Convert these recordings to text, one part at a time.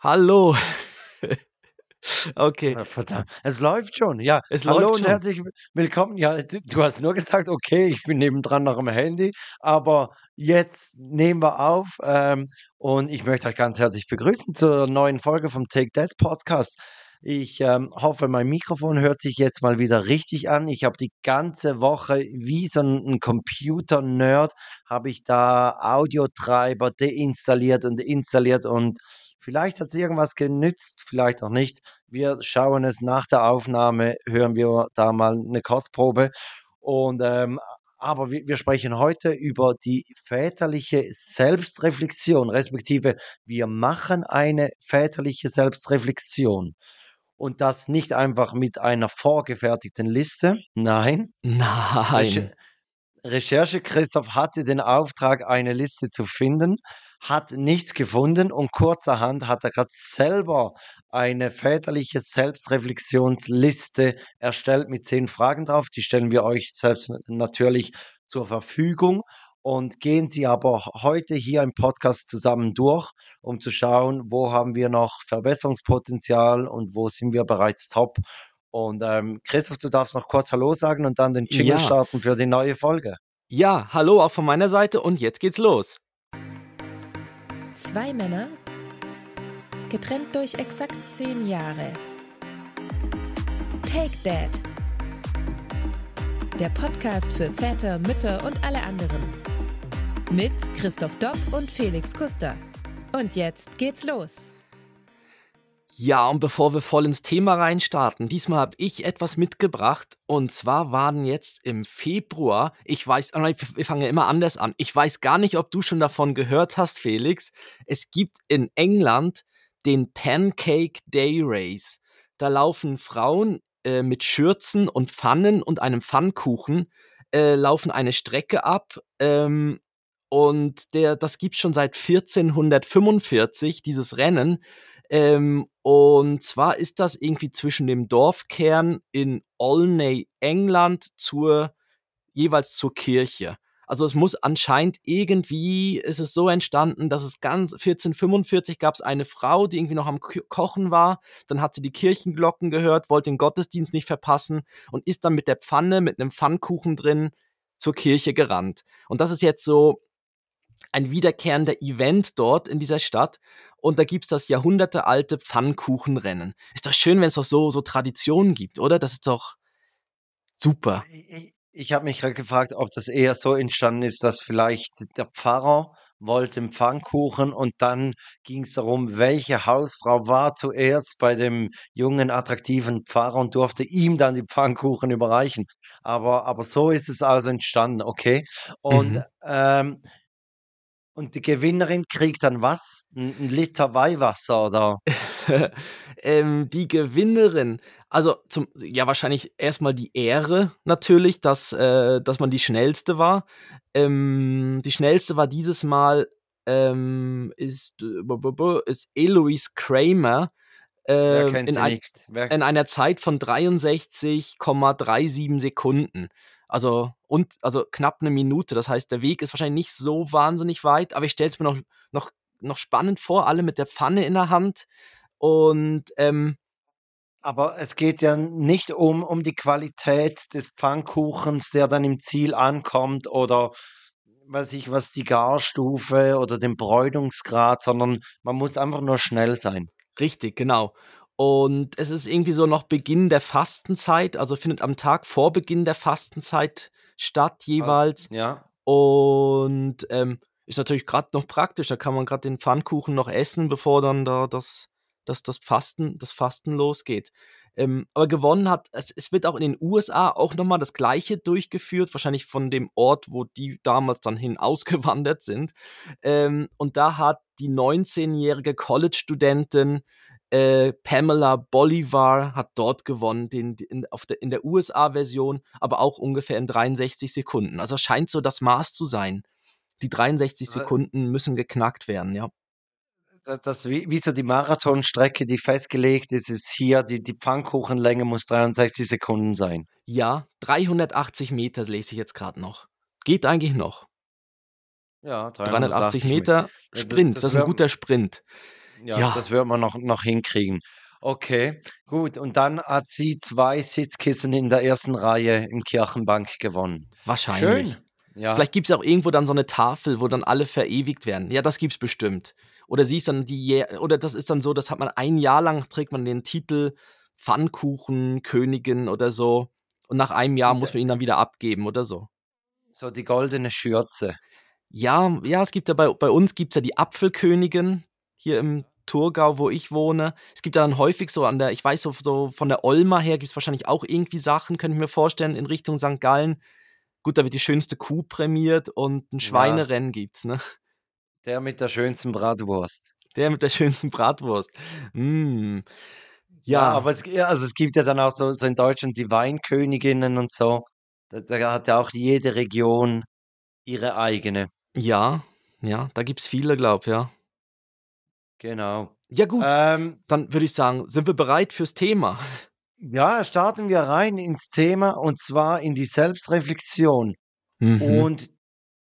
Hallo. Okay. Ah, verdammt, es läuft schon. Ja, Es hallo läuft und schon. herzlich willkommen. Ja, du du hast nur gesagt: „Okay, ich bin nebendran noch am Handy“, aber jetzt nehmen wir auf, ähm, und ich möchte euch ganz herzlich begrüßen zur neuen Folge vom Take That Podcast. Ich, ähm, hoffe, mein Mikrofon hört sich jetzt mal wieder richtig an. Ich habe die ganze Woche wie so 'n 'n Computer-Nerd habe ich da Audiotreiber deinstalliert und installiert und vielleicht hat's irgendwas genützt, vielleicht auch nicht. Wir schauen es nach der Aufnahme hören wir da mal 'ne Kostprobe und, ähm, aber wir wir sprechen heute über die väterliche Selbstreflexion, respektive wir machen eine väterliche Selbstreflexion. Und das nicht einfach mit einer vorgefertigten Liste. Nein. Nein. Recherche Christoph hatte den Auftrag, eine Liste zu finden, hat nichts gefunden und kurzerhand hat er grad selber eine väterliche Selbstreflexionsliste erstellt mit 10 Fragen drauf. Die stellen wir euch selbst natürlich zur Verfügung und gehen sie aber heute hier im Podcast zusammen durch, um zu schauen, wo haben wir noch Verbesserungspotenzial und wo sind wir bereits top. Und, ähm, Christoph, du darfst noch kurz hallo sagen und dann den Jingle Ja. starten für die neue Folge. Ja, hallo auch von meiner Seite und jetzt geht's los. 2 Männer, getrennt durch exakt 10 Jahre. Take That. Der Podcast für Väter, Mütter und alle anderen. Mit Christoph Dopp und Felix Kuster. Und jetzt geht's los. Ja, und bevor wir voll ins Thema reinstarten, diesmal habe ich etwas mitgebracht und zwar waren jetzt im Februar ich weiß nein, wir fangen ja immer anders an. Ich weiß gar nicht, ob du schon davon gehört hast, Felix. Es gibt in England den Pancake Day Race. Da laufen Frauen, äh, mit Schürzen und Pfannen und einem Pfannkuchen, äh, laufen eine Strecke ab, ähm, und der das gibt's schon seit 1445, dieses Rennen. Ähm, und zwar ist das irgendwie zwischen dem Dorfkern in Olney, England, zur jeweils zur Kirche. Also, es muss anscheinend irgendwie ist es so entstanden, dass es ganz 1445 gab's eine Frau, die irgendwie noch am Kochen war. Dann hat sie die Kirchenglocken gehört, wollte den Gottesdienst nicht verpassen und ist dann mit der Pfanne mit 'nem Pfannkuchen drin zur Kirche gerannt. Und das ist jetzt so ein wiederkehrender Event dort in dieser Stadt und da gibt's das jahrhundertealte Pfannkuchenrennen. Ist doch schön, wenn's doch so so Traditionen gibt, oder? Das ist doch super. I i ich habe mich grad gefragt, ob das eher so entstanden ist, dass vielleicht der Pfarrer wollte 'n Pfannkuchen und dann ging's darum, welche Hausfrau war zuerst bei dem jungen, attraktiven Pfarrer und durfte ihm dann die Pfannkuchen überreichen. Aber aber so ist es also entstanden, okay. Und, Mhm. ähm und die Gewinnerin kriegt dann was? 'N 'n Liter Weihwasser, oder? Ähm, die Gewinnerin also, zum ja, wahrscheinlich erst mal die Ehre natürlich, dass äh, dass man die Schnellste war. Ähm, die Schnellste war dieses Mal, ähm, ist äh, ist Eloise Kramer, Wer kennt in sie ein in einer Zeit von 63,37 Sekunden. Also und also, knapp 'ne Minute. Das heißt, der Weg ist wahrscheinlich nicht so wahnsinnig weit, aber ich stelle es mir noch noch noch spannend vor, alle mit der Pfanne in der Hand und, ähm Aber es geht ja nicht um um die Qualität des Pfannkuchens, der dann im Ziel ankommt oder weiß ich was, die Garstufe oder den Bräunungsgrad, sondern man muss einfach nur schnell sein. Richtig, genau. Und es ist irgendwie so noch Beginn der Fastenzeit, also, findet am Tag vor Beginn der Fastenzeit statt jeweils. ja. Und, ähm, ist natürlich grad noch praktisch, da kann man grad den Pfannkuchen noch essen, bevor dann da das das das Fasten das Fasten losgeht. Ähm, aber gewonnen hat es es wird auch in den USA auch noch mal das Gleiche durchgeführt, wahrscheinlich von dem Ort, wo die damals dann hin ausgewandert sind. Ähm, und da hat die neunzehnjährige College-Studentin, äh, Pamela Bolivar hat dort gewonnen, den in auf der in der USA-Version, aber auch ungefähr in 63 Sekunden. Also, scheint so das Maß zu sein. Die 63 Äh Sekunden müssen geknackt werden, ja. Da das wie wie so die Marathonstrecke, die festgelegt ist, ist hier die die Pfannkuchenlänge muss 63 Sekunden sein. Ja, 380 m lese ich jetzt grad noch. Geht eigentlich noch. Ja, 380 380 Me Meter d Sprint, das das ist 'n wäre guter Sprint. Ja, Ja. das wird man noch, noch hinkriegen. Okay, gut. Und dann hat sie zwei Sitzkissen in der ersten Reihe im Kirchenbank gewonnen. Wahrscheinlich. Schön. Ja. Vielleicht gibt es auch irgendwo dann so eine Tafel, wo dann alle verewigt werden. Ja, das gibt's bestimmt. Oder sie ist dann die, oder das ist dann so, das hat man ein Jahr lang, trägt man den Titel Pfannkuchen, Königin oder so. Und nach einem Jahr muss man ihn dann wieder abgeben oder so. So die goldene Schürze. Ja, ja, es gibt ja bei, bei uns gibt's ja die Apfelkönigin hier im Thurgau, wo ich wohne. Es gibt ja dann häufig so an der, ich weiß so, so von der Olma her gibt es wahrscheinlich auch irgendwie Sachen, könnte ich mir vorstellen, in Richtung St. Gallen. Gut, da wird die schönste Kuh prämiert und ein Ja. Schweinerennen gibt's, ne? Der mit der schönsten Bratwurst. Der mit der schönsten Bratwurst. Mm. Ja, Ja, aber es, ja, also es gibt ja dann auch so, so in Deutschland die Weinköniginnen und so. Da, da hat ja auch jede Region ihre eigene. ja, ja, da gibt's viele, glaub, ja. Genau. Ja, gut, Ähm, dann würde ich sagen, sind wir bereit fürs Thema? ja, starten wir rein ins Thema und zwar in die Selbstreflexion. Mhm. Und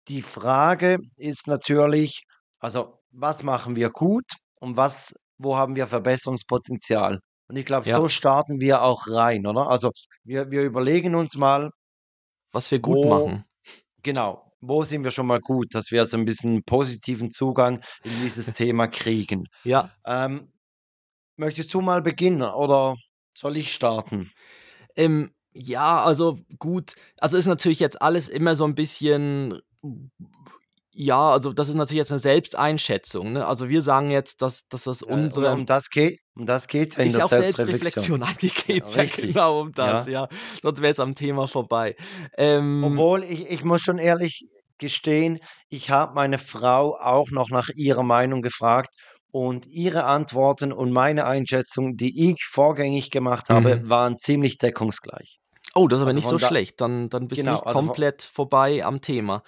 die Frage ist natürlich, also was machen wir gut und was, wo haben wir Verbesserungspotenzial? Und ich glaube, Ja. so starten wir auch rein, oder? Also wir, wir überlegen uns mal, Was wir gut wo, machen. genau, wo sind wir schon mal gut, dass wir so ein bisschen positiven Zugang in dieses Thema kriegen. Ja, Ähm, möchtest du mal beginnen oder soll ich starten? Ähm, ja, also gut. Also ist natürlich jetzt alles immer so ein bisschen. Ja, also das ist natürlich jetzt eine Selbsteinschätzung. Ne? Also wir sagen jetzt, dass, dass das Äh, unsere. um das geht, um das geht ja in Ist der auch Selbstreflexion. Selbstreflexion. Eigentlich Ja, geht es ja genau um das, Ja. ja. Sonst wäre es am Thema vorbei. Ähm, Obwohl, ich, ich muss schon ehrlich gestehen, ich habe meine Frau auch noch nach ihrer Meinung gefragt und ihre Antworten und meine Einschätzung, die ich vorgängig gemacht habe, Mhm. waren ziemlich deckungsgleich. oh, das ist aber Also nicht so da, schlecht. Dann, dann bist du genau, nicht also komplett vorbei am Thema.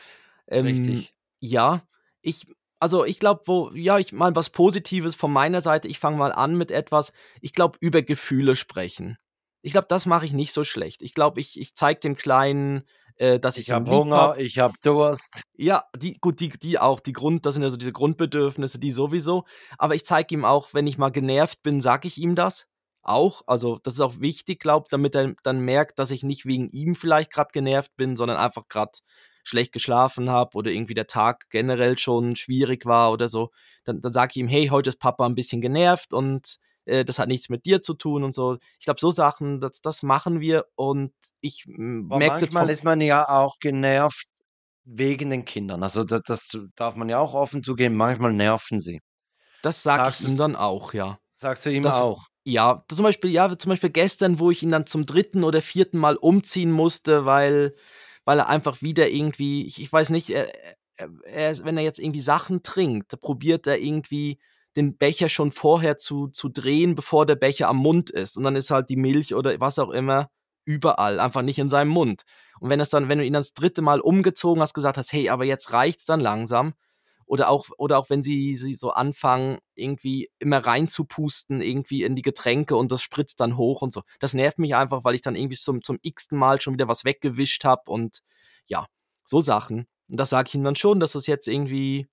Ähm, richtig. ja, ich, also ich glaube, wo, ja, ich mal was Positives von meiner Seite. Ich fange mal an mit etwas. Ich glaube, über Gefühle sprechen. Ich glaube, das mache ich nicht so schlecht. Ich glaube, ich, ich zeige dem Kleinen, äh, dass ich Ich habe Hunger, habe. ich habe Durst. Ja, die, gut, die, die auch, die Grund, das sind ja so diese Grundbedürfnisse, die sowieso. Aber ich zeige ihm auch, wenn ich mal genervt bin, sage ich ihm das auch. Also, das ist auch wichtig, glaube damit er dann merkt, dass ich nicht wegen ihm vielleicht gerade genervt bin, sondern einfach gerade schlecht geschlafen habe oder irgendwie der Tag generell schon schwierig war oder so. Dann, dann sage ich ihm, hey, heute ist Papa ein bisschen genervt und äh, das hat nichts mit dir zu tun und so. Ich glaube, so Sachen, das, das machen wir und ich merke es jetzt manchmal ist man ja auch genervt wegen den Kindern. Also das, das darf man ja auch offen zugeben. Manchmal nerven sie. Das ich Sagst ihm dann auch, ja. sagst du ihm Das auch? ja, zum Beispiel, ja, zum Beispiel gestern, wo ich ihn dann zum dritten oder vierten Mal umziehen musste, weil, weil er einfach wieder irgendwie, ich, ich weiß nicht, er, er, er, wenn er jetzt irgendwie Sachen trinkt, probiert er irgendwie den Becher schon vorher zu, zu drehen, bevor der Becher am Mund ist. Und dann ist halt die Milch oder was auch immer überall, einfach nicht in seinem Mund. Und wenn es dann, wenn du ihn dann das dritte Mal umgezogen hast, gesagt hast, hey, aber jetzt reicht's dann langsam, oder auch, oder auch wenn sie, sie so anfangen, irgendwie immer reinzupusten, irgendwie in die Getränke und das spritzt dann hoch und so. Das nervt mich einfach, weil ich dann irgendwie zum, zum x-ten Mal schon wieder was weggewischt habe und ja, so Sachen. Und das sage ich ihm dann schon, dass das jetzt irgendwie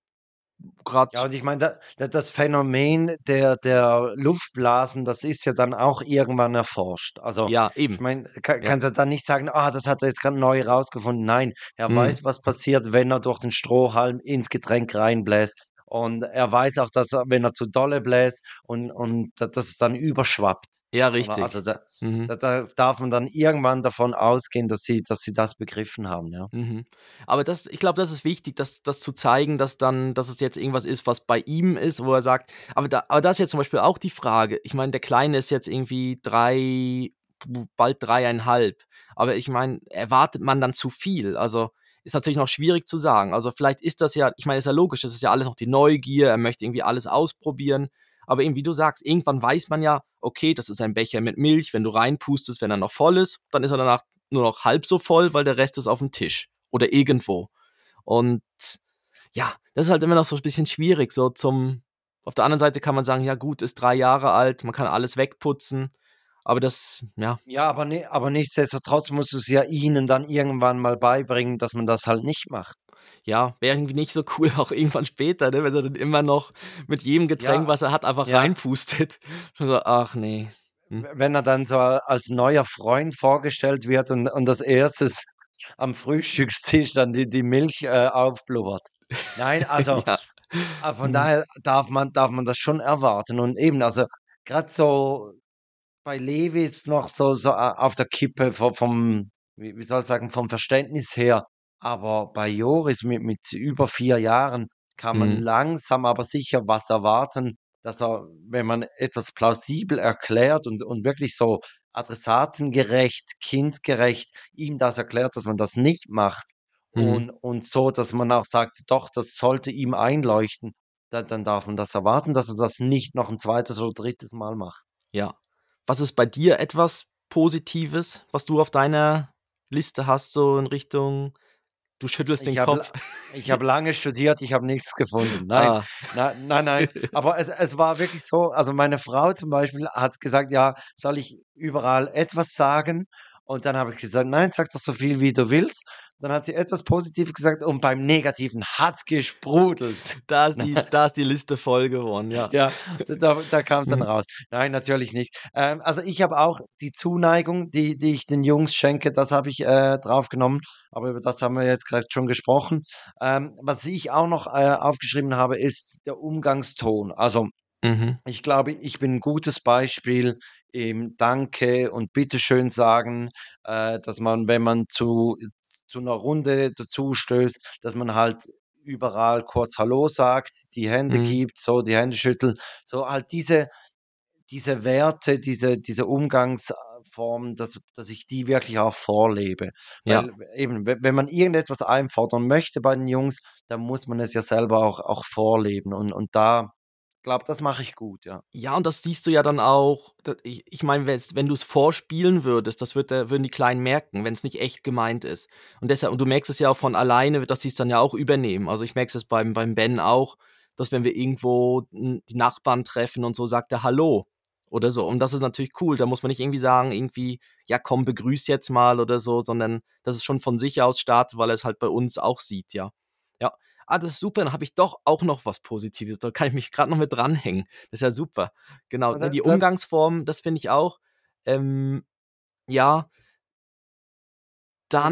gerade. Ja, und ich meine, da, da, das Phänomen der, der Luftblasen, das ist ja dann auch irgendwann erforscht. Also, Ja, ich eben. meine, kann, Ja. kannst du dann nicht sagen, ah, das hat er jetzt gerade neu rausgefunden. Nein, er Mhm. weiß, was passiert, wenn er durch den Strohhalm ins Getränk reinbläst. Und er weiß auch, dass er, wenn er zu dolle bläst und, und da- dass es dann überschwappt. Ja, richtig. Also da, Mhm. da, da darf man dann irgendwann davon ausgehen, dass sie, dass sie das begriffen haben, ja. Mhm. Aber das, ich glaube, das ist wichtig, das, das zu zeigen, dass dann, dass es jetzt irgendwas ist, was bei ihm ist, wo er sagt, aber da, aber das ist jetzt zum Beispiel auch die Frage. Ich meine, der Kleine ist jetzt irgendwie drei, bald dreieinhalb. Aber ich meine, erwartet man dann zu viel? Also ist natürlich noch schwierig zu sagen. Also vielleicht ist das ja, ich meine, ist ja logisch, das ist ja alles noch die Neugier, er möchte irgendwie alles ausprobieren. Aber eben, wie du sagst, irgendwann weiß man ja, okay, das ist ein Becher mit Milch, wenn du reinpustest, wenn er noch voll ist, dann ist er danach nur noch halb so voll, weil der Rest ist auf dem Tisch oder irgendwo. Und ja, das ist halt immer noch so ein bisschen schwierig. So zum, auf der anderen Seite kann man sagen, ja gut, ist drei Jahre alt, man kann alles wegputzen. Aber das, ja, Ja, aber, ne, aber nichtsdestotrotz musst du es ja ihnen dann irgendwann mal beibringen, dass man das halt nicht macht. ja, wäre irgendwie nicht so cool, auch irgendwann später, ne, wenn er dann immer noch mit jedem Getränk, Ja, was er hat, einfach ja. reinpustet. So, ach nee. Hm. Wenn er dann so als neuer Freund vorgestellt wird und und als Erstes am Frühstückstisch dann die die Milch, äh, aufblubbert. Nein, also, Ja. äh, von Mhm. daher darf man darf man das schon erwarten und eben, also, grad so bei Levi ist noch so so a auf der Kippe vo vom wie soll ich sagen, vom Verständnis her. Aber bei Joris mit mit über 4 Jahren kann man Mhm. langsam aber sicher was erwarten, dass er, wenn man etwas plausibel erklärt und und wirklich so adressatengerecht, kindgerecht ihm das erklärt, dass man das nicht macht Mhm. und und so, dass man auch sagt: „Doch, das sollte ihm einleuchten“, da dann darf man das erwarten, dass er das nicht noch 'n zweites oder drittes Mal macht. Ja. Was ist bei dir etwas Positives, was du auf deiner Liste hast, so in Richtung du schüttelst den Ich la Kopf? ich habe lange studiert, ich habe nichts gefunden. Nein, Ah. nei nein, nein. Aber es es war wirklich so also, meine Frau zum Beispiel hat gesagt: „Ja, soll ich überall etwas sagen?“ Und dann habe ich gesagt: „Nein, sag doch so viel, wie du willst.“ Dann hat sie etwas Positives gesagt und beim Negativen hat's gesprudelt. Da ist die da ist die Liste voll geworden, ja. Ja, da da da kam's dann Mhm. raus. Nein, natürlich nicht. Ähm, also, ich habe auch die Zuneigung, die die ich den Jungs schenke, das habe ich, äh, drauf genommen, aber über das haben wir jetzt grad schon gesprochen. Ähm, was ich auch noch, äh, aufgeschrieben habe, ist der Umgangston. Also, Mhm. ich glaube, ich bin 'n gutes Beispiel im Danke und Bitteschön sagen, äh, dass man, wenn man zu zu 'ner Runde dazustößt, dass man halt überall kurz Hallo sagt, die Hände Mhm. gibt, so die Hände schüttelt. So halt diese diese Werte, diese diese Umgangs äh, Formen, dass dass ich die wirklich auch vorlebe. Ja. Weil eben, we wenn man irgendetwas einfordern möchte bei den Jungs, dann muss man es ja selber auch auch vorleben und und da glaube, das mache ich gut, ja. Ja, und das siehst du ja dann auch ich ich meine, wenn du's vorspielen würdest, das wird der würden die Kleinen merken, wenn's nicht echt gemeint ist. Und deshalb und du merkst es ja auch von alleine, dass sie's dann ja auch übernehmen. Also, ich merke es beim beim Ben auch, dass wenn wir irgendwo die Nachbarn treffen und so, sagt er: „Hallo“ oder so. Und das ist natürlich cool. Da muss man nicht irgendwie sagen, irgendwie: „Ja, komm, begrüß jetzt mal“ oder so, sondern dass es schon von sich aus startet, weil er's halt bei uns auch sieht, ja. Ja. Ah, das ist super, dann habe ich doch auch noch was Positives. Da kann ich mich grad noch mit dranhängen. Das ist ja super. Genau, ne, dann die Umgangsform, das finde ich auch. Ähm, ja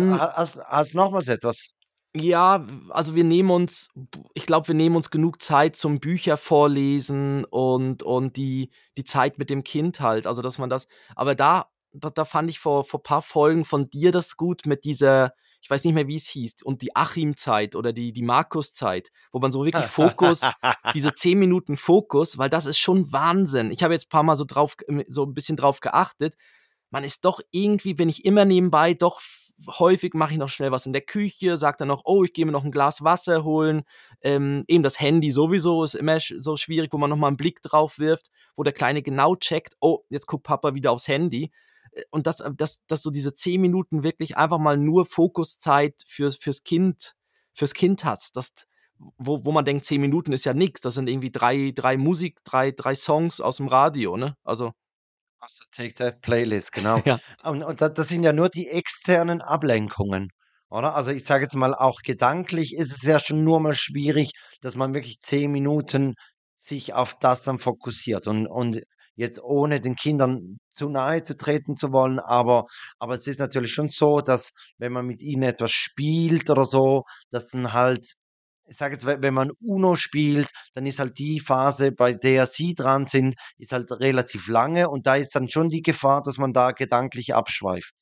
Und dann ha hast hast nochmals etwas? Ja, also, wir nehmen uns ich glaube, wir nehmen uns genug Zeit zum Bücher vorlesen und und die die Zeit mit dem Kind halt. Also, dass man das aber da da da fand ich vor vor paar Folgen von dir das gut mit dieser ich weiß nicht mehr, wie's hieß und die Achim-Zeit oder die die Markus-Zeit, wo man so wirklich Fokus diese 10 Minuten Fokus, weil das ist schon Wahnsinn. Ich habe jetzt paarmal so drauf g so 'n bisschen drauf geachtet. Man ist doch irgendwie bin ich immer nebenbei doch häufig mache ich noch schnell was in der Küche, sage dann noch: „Oh, ich gehe mir noch 'n Glas Wasser holen.“ Ähm, eben das Handy sowieso ist immer so schwierig, wo man noch mal 'n Blick drauf wirft, wo der Kleine genau checkt: „Oh, jetzt guckt Papa wieder aufs Handy.“ Äh, und dass dass dass du diese 10 Minuten wirklich einfach mal nur Fokuszeit fürs fürs Kind fürs Kind hast, dass wo wo man denkt, 10 Minuten ist ja nix. Das sind irgendwie 3 3 Musik 3 3 Songs aus'm Radio, ne? Also Aus der Take That Playlist, genau. Ja. Und und da das sind ja nur die externen Ablenkungen, oder? Also, ich sage jetzt mal, auch gedanklich ist es ja schon nur mal schwierig, dass man wirklich 10 Minuten sich auf das dann fokussiert und und jetzt ohne den Kindern zu nahe zu treten zu wollen, aber aber es ist natürlich schon so, dass wenn man mit ihnen etwas spielt oder so, dass dann halt ich sage jetzt, we wenn man UNO spielt, dann ist halt die Phase, bei der sie dran sind, ist halt relativ lange und da ist dann schon die Gefahr, dass man da gedanklich abschweift.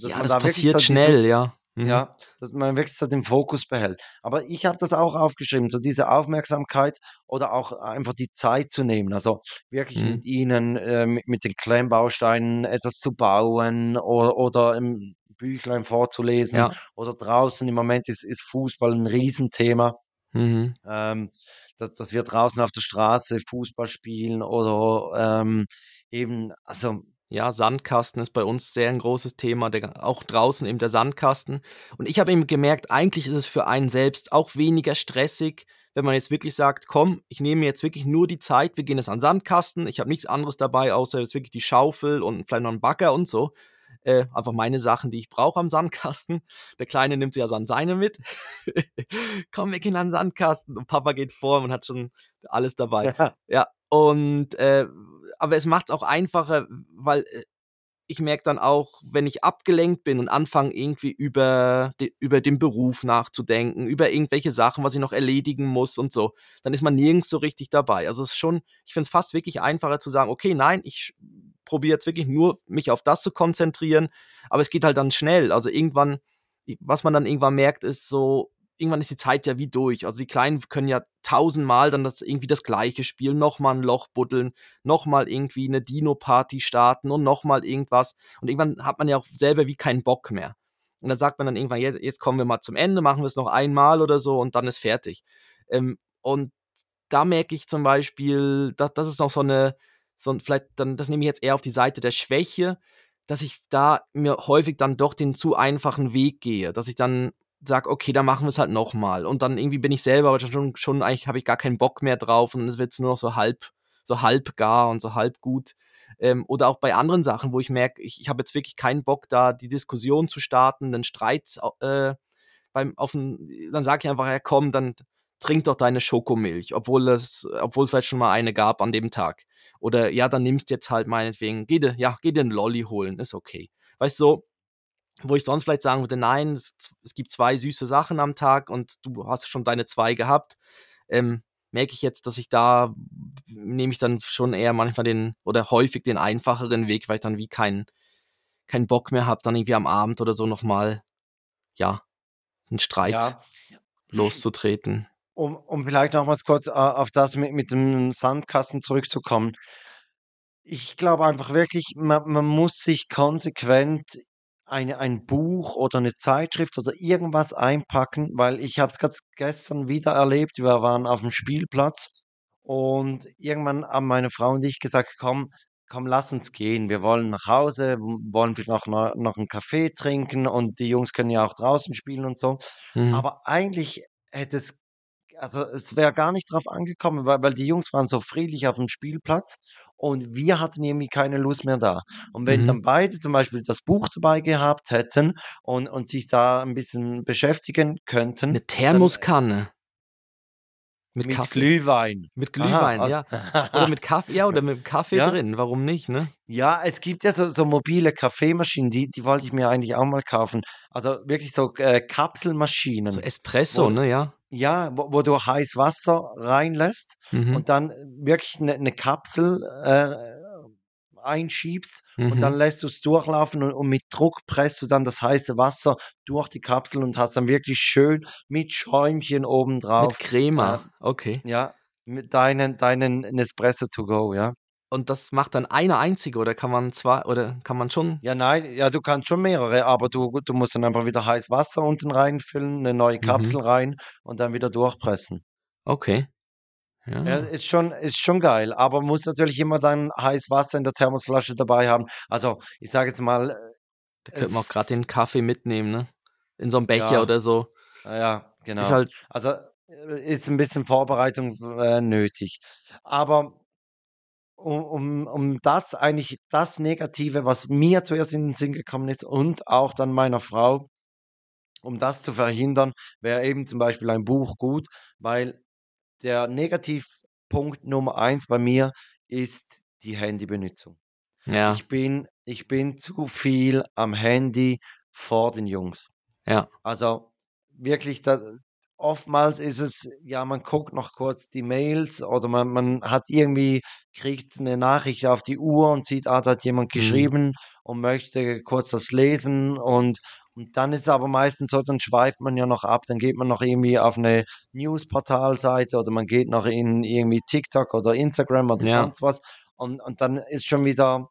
Dass Ja, das da passiert so diese schnell, ja. Mhm. ja, dass man wirklich so den Fokus behält. Aber ich habe das auch aufgeschrieben, so diese Aufmerksamkeit oder auch einfach die Zeit zu nehmen. Also, wirklich Mhm. mit ihnen, äh, mi mit den Klemmbausteinen etwas zu bauen o oder 'n Büchlein vorzulesen Ja. oder draußen im Moment ist ist Fußball 'n Riesenthema. Mhm. Ähm, dass dass wir draußen auf der Straße Fußball spielen oder, ähm, eben also Ja, Sandkasten ist bei uns sehr 'n großes Thema, der auch draußen eben der Sandkasten. Und ich habe eben gemerkt, eigentlich ist es für einen selbst auch weniger stressig, wenn man jetzt wirklich sagt: „Komm, ich nehme jetzt wirklich nur die Zeit. Wir gehen jetzt an Sandkasten. Ich habe nichts anderes dabei, außer jetzt wirklich die Schaufel und vielleicht noch 'n Bagger und so.“ Äh, einfach meine Sachen, die ich brauche am Sandkasten. Der Kleine nimmt ja dann seine mit. Komm, wir gehen an den Sandkasten. Und Papa geht vor und hat schon alles dabei. Ja. Ja, und äh, aber es macht es auch einfacher, weil äh, ich merke dann auch, wenn ich abgelenkt bin und anfange irgendwie über, de, über den Beruf nachzudenken, über irgendwelche Sachen, was ich noch erledigen muss und so, dann ist man nirgends so richtig dabei. Also es ist schon, ich finde es fast wirklich einfacher zu sagen, okay, nein, ich probiere jetzt wirklich nur, mich auf das zu konzentrieren, aber es geht halt dann schnell. Also irgendwann, was man dann irgendwann merkt, ist so, irgendwann ist die Zeit ja wie durch. Also die Kleinen können ja tausendmal dann das irgendwie das gleiche spielen, nochmal ein Loch buddeln, nochmal irgendwie eine Dino-Party starten und nochmal irgendwas. Und irgendwann hat man ja auch selber wie keinen Bock mehr. Und dann sagt man dann irgendwann, jetzt, jetzt kommen wir mal zum Ende, machen wir es noch einmal oder so und dann ist fertig. Ähm, und da merke ich zum Beispiel, dass, das ist noch so eine, so ein, vielleicht dann, das nehme ich jetzt eher auf die Seite der Schwäche, dass ich da mir häufig dann doch den zu einfachen Weg gehe, dass ich dann sage, okay, dann machen wir es halt nochmal. Und dann irgendwie bin ich selber aber schon, schon eigentlich habe ich gar keinen Bock mehr drauf und es wird nur noch so halb, so halb gar und so halb gut. Ähm, oder auch bei anderen Sachen, wo ich merke, ich, ich habe jetzt wirklich keinen Bock, da die Diskussion zu starten, einen Streit äh, beim, auf ein, dann sage ich einfach, ja komm, dann trink doch deine Schokomilch, obwohl es, obwohl es vielleicht schon mal eine gab an dem Tag. Oder ja, dann nimmst jetzt halt meinetwegen, geh dir, ja, geh dir einen Lolli holen, ist okay. Weißt du, so, wo ich sonst vielleicht sagen würde, nein, es, es, gibt zwei süße Sachen am Tag und du hast schon deine zwei gehabt, ähm, merke ich jetzt, dass ich da nehme ich dann schon eher manchmal den oder häufig den einfacheren Weg, weil ich dann wie keinen keinen Bock mehr habe, dann irgendwie am Abend oder so nochmal, ja, einen Streit ja. loszutreten. Um, um vielleicht nochmals kurz äh, auf das mit, mit dem Sandkasten zurückzukommen. Ich glaube einfach wirklich, man, man muss sich konsequent eine, ein Buch oder eine Zeitschrift oder irgendwas einpacken, weil ich habe es gerade gestern wieder erlebt. Wir waren auf dem Spielplatz und irgendwann haben meine Frau und ich gesagt, komm, komm, lass uns gehen. Wir wollen nach Hause, wollen wir noch, noch einen Kaffee trinken und die Jungs können ja auch draußen spielen und so. Mhm. Aber eigentlich hätte es also es wäre gar nicht drauf angekommen, weil, weil die Jungs waren so friedlich auf dem Spielplatz und wir hatten irgendwie keine Lust mehr da. Und wenn mhm. dann beide zum Beispiel das Buch dabei gehabt hätten und, und sich da ein bisschen beschäftigen könnten. Eine Thermoskanne. Mit, mit Kaffee. Glühwein. Mit Glühwein, Aha, ja. Oder mit Kaffee, ja, oder mit Kaffee ja. drin. Warum nicht, ne? Ja, es gibt ja so, so mobile Kaffeemaschinen, die, die wollte ich mir eigentlich auch mal kaufen. Also wirklich so äh, Kapselmaschinen. So Espresso, wo, ne, ja. Ja, wo, wo, du heiß Wasser reinlässt mhm. und dann wirklich eine, ne Kapsel äh, einschiebst mhm. und dann mhm. lässt du es durchlaufen und, und, mit Druck presst du dann das heiße Wasser durch die Kapsel und hast dann wirklich schön mit Schäumchen obendrauf. Mit Crema, äh, okay. Ja, mit deinen, deinen Nespresso to go, ja. Und das macht dann eine einzige oder kann man zwei oder kann man schon? Ja, nein, ja, du kannst schon mehrere, aber du, du musst dann einfach wieder heiß Wasser unten reinfüllen, eine neue mhm. Kapsel mhm. rein und dann wieder durchpressen. Okay. Ja. ja, ist schon, ist schon geil, aber muss natürlich immer dann heiß Wasser in der Thermosflasche dabei haben. Also, ich sage jetzt mal. Da könnte man auch gerade den Kaffee mitnehmen, ne? In so einem Becher ja, oder so. Ja, genau. Ist halt also, äh, ist ein bisschen Vorbereitung äh, nötig. Aber um, um, um das eigentlich, das Negative, was mir zuerst in den Sinn gekommen ist und auch dann meiner Frau, um das zu verhindern, wäre eben zum Beispiel ein Buch gut, weil der Negativpunkt Nummer eins bei mir ist die Handybenutzung. Ja. Ich bin, ich bin zu viel am Handy vor den Jungs. Ja. Also wirklich, da, oftmals ist es, ja, man guckt noch kurz die Mails oder man, man hat irgendwie, kriegt eine Nachricht auf die Uhr und sieht, ah, da hat jemand mhm. geschrieben mhm. und möchte kurz das lesen und, und dann ist es aber meistens so, dann schweift man ja noch ab, dann geht man noch irgendwie auf eine Newsportalseite oder man geht noch in irgendwie TikTok oder Instagram oder ja. sonst was und, und dann ist schon wieder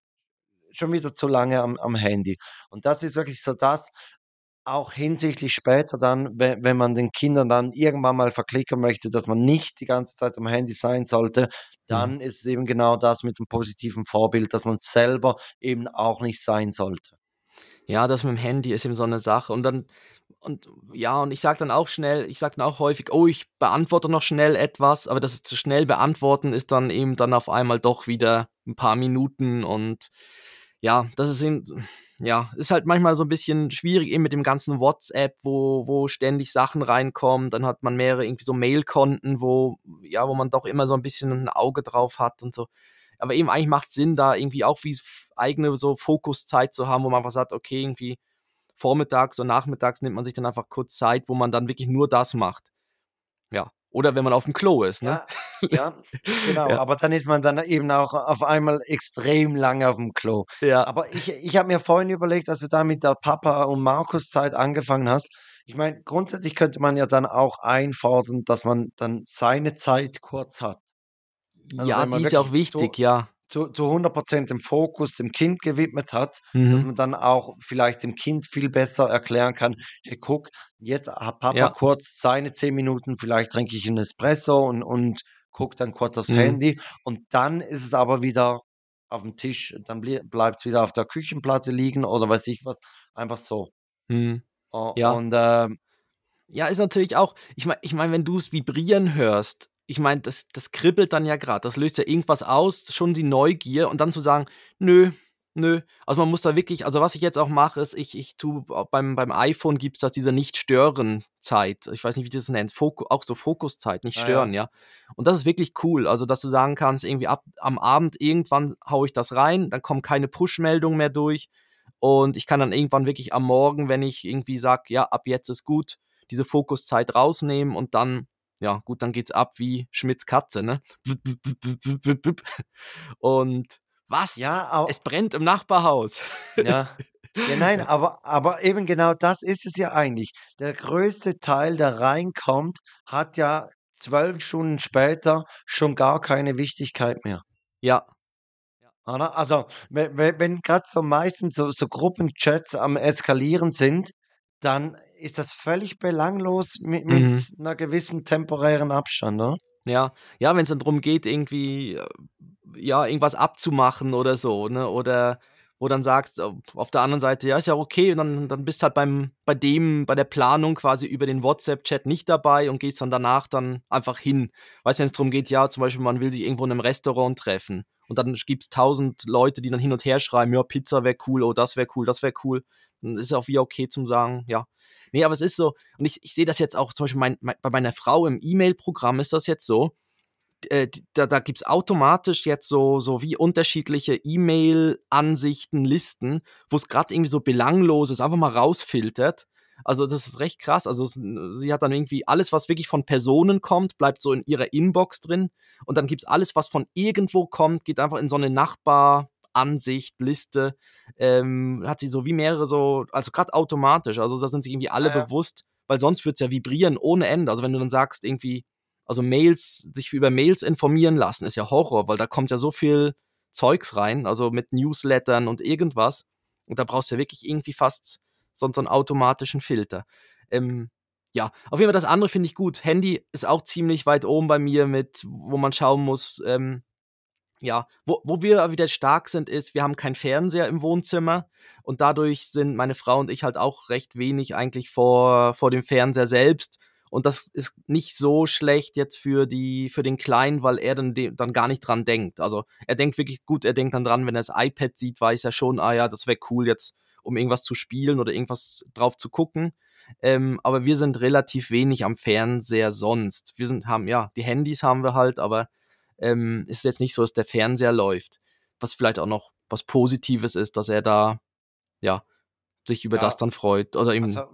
schon wieder zu lange am, am Handy. Und das ist wirklich so das, auch hinsichtlich später dann, wenn, wenn man den Kindern dann irgendwann mal verklickern möchte, dass man nicht die ganze Zeit am Handy sein sollte, dann mhm. ist es eben genau das mit dem positiven Vorbild, dass man selber eben auch nicht sein sollte. Ja, das mit dem Handy ist eben so eine Sache. Und dann, und ja, und ich sage dann auch schnell, ich sage dann auch häufig, oh, ich beantworte noch schnell etwas, aber das zu schnell beantworten ist dann eben dann auf einmal doch wieder ein paar Minuten und ja, das ist eben, ja, ist halt manchmal so ein bisschen schwierig eben mit dem ganzen WhatsApp, wo, wo ständig Sachen reinkommen. Dann hat man mehrere irgendwie so Mailkonten, wo, ja, wo man doch immer so ein bisschen ein Auge drauf hat und so. Aber eben eigentlich macht Sinn, da irgendwie auch wie eigene so Fokuszeit zu haben, wo man einfach sagt, okay, irgendwie vormittags und nachmittags nimmt man sich dann einfach kurz Zeit, wo man dann wirklich nur das macht. Ja. Oder wenn man auf dem Klo ist, ne? Ja, ja genau. Ja. Aber dann ist man dann eben auch auf einmal extrem lange auf dem Klo. Ja. Aber ich, ich habe mir vorhin überlegt, dass du da mit der Papa- und Markus-Zeit angefangen hast. Ich meine, grundsätzlich könnte man ja dann auch einfordern, dass man dann seine Zeit kurz hat. Also ja, die ist ja auch wichtig, so, ja zu, zu 100% dem Fokus dem Kind gewidmet hat, mhm. dass man dann auch vielleicht dem Kind viel besser erklären kann, hey, guck, jetzt hat Papa ja. kurz seine 10 Minuten, vielleicht trinke ich einen Espresso und, und guck dann kurz aufs mhm. Handy und dann ist es aber wieder auf dem Tisch, dann bleibt es wieder auf der Küchenplatte liegen oder weiß ich was, einfach so. Mhm. Ja. Und äh, ja, ist natürlich auch, ich meine, ich mein, wenn du es vibrieren hörst, ich meine, das, das kribbelt dann ja gerade, das löst ja irgendwas aus, schon die Neugier und dann zu sagen, nö, nö. Also man muss da wirklich, also was ich jetzt auch mache, ist, ich, ich tue beim, beim iPhone gibt es das diese Nicht-Stören-Zeit. Ich weiß nicht, wie du das nennst. Foku, auch so Fokuszeit, nicht stören, ah, ja. ja. Und das ist wirklich cool. Also, dass du sagen kannst, irgendwie ab am Abend irgendwann haue ich das rein, dann kommen keine Push-Meldungen mehr durch. Und ich kann dann irgendwann wirklich am Morgen, wenn ich irgendwie sage, ja, ab jetzt ist gut, diese Fokuszeit rausnehmen und dann ja, gut, dann geht's ab wie Schmidts Katze, ne? Und was? Ja, aber, es brennt im Nachbarhaus. Ja. Ja, nein, aber, aber eben genau das ist es ja eigentlich. Der größte Teil, der reinkommt, hat ja zwölf Stunden später schon gar keine Wichtigkeit mehr. Ja. Also, wenn, wenn gerade so meistens so, so Gruppenchats am Eskalieren sind, dann ist das völlig belanglos mit, mit mhm. einer gewissen temporären Abstand, ne? Ja, ja, wenn es dann darum geht, irgendwie, äh, ja, irgendwas abzumachen oder so, ne? Oder wo dann sagst, äh, auf der anderen Seite, ja, ist ja okay, und dann, dann bist halt beim, bei dem, bei der Planung quasi über den WhatsApp-Chat nicht dabei und gehst dann danach dann einfach hin. Weißt du, wenn es darum geht, ja, zum Beispiel, man will sich irgendwo in einem Restaurant treffen und dann gibt es tausend Leute, die dann hin und her schreiben, ja, Pizza wäre cool, oh, das wäre cool, das wäre cool. Dann ist es auch wieder okay zum sagen, ja. Nee, aber es ist so, und ich, ich sehe das jetzt auch zum Beispiel mein, mein, bei meiner Frau im E-Mail-Programm ist das jetzt so, äh, da, da gibt es automatisch jetzt so, so wie unterschiedliche E-Mail-Ansichten, Listen, wo es gerade irgendwie so belanglos ist, einfach mal rausfiltert. Also das ist recht krass. Also sie hat dann irgendwie alles, was wirklich von Personen kommt, bleibt so in ihrer Inbox drin. Und dann gibt es alles, was von irgendwo kommt, geht einfach in so eine Nachbar, Ansicht, Liste, ähm, hat sie so wie mehrere so, also gerade automatisch, also da sind sich irgendwie alle ja, ja. bewusst, weil sonst wird es ja vibrieren ohne Ende. Also wenn du dann sagst, irgendwie, also Mails, sich über Mails informieren lassen, ist ja Horror, weil da kommt ja so viel Zeugs rein, also mit Newslettern und irgendwas. Und da brauchst du ja wirklich irgendwie fast so, so einen automatischen Filter. Ähm, ja, auf jeden Fall das andere finde ich gut. Handy ist auch ziemlich weit oben bei mir mit, wo man schauen muss, ähm, ja, wo, wo wir wieder stark sind, ist, wir haben keinen Fernseher im Wohnzimmer und dadurch sind meine Frau und ich halt auch recht wenig eigentlich vor, vor dem Fernseher selbst. Und das ist nicht so schlecht jetzt für die, für den Kleinen, weil er dann, dann gar nicht dran denkt. Also er denkt wirklich gut, er denkt dann dran, wenn er das iPad sieht, weiß er schon, ah ja, das wäre cool jetzt, um irgendwas zu spielen oder irgendwas drauf zu gucken. Ähm, aber wir sind relativ wenig am Fernseher sonst. Wir sind, haben, ja, die Handys haben wir halt, aber ähm, ist jetzt nicht so, dass der Fernseher läuft. Was vielleicht auch noch was Positives ist, dass er da, ja, sich über ja. das dann freut. Oder eben. Also,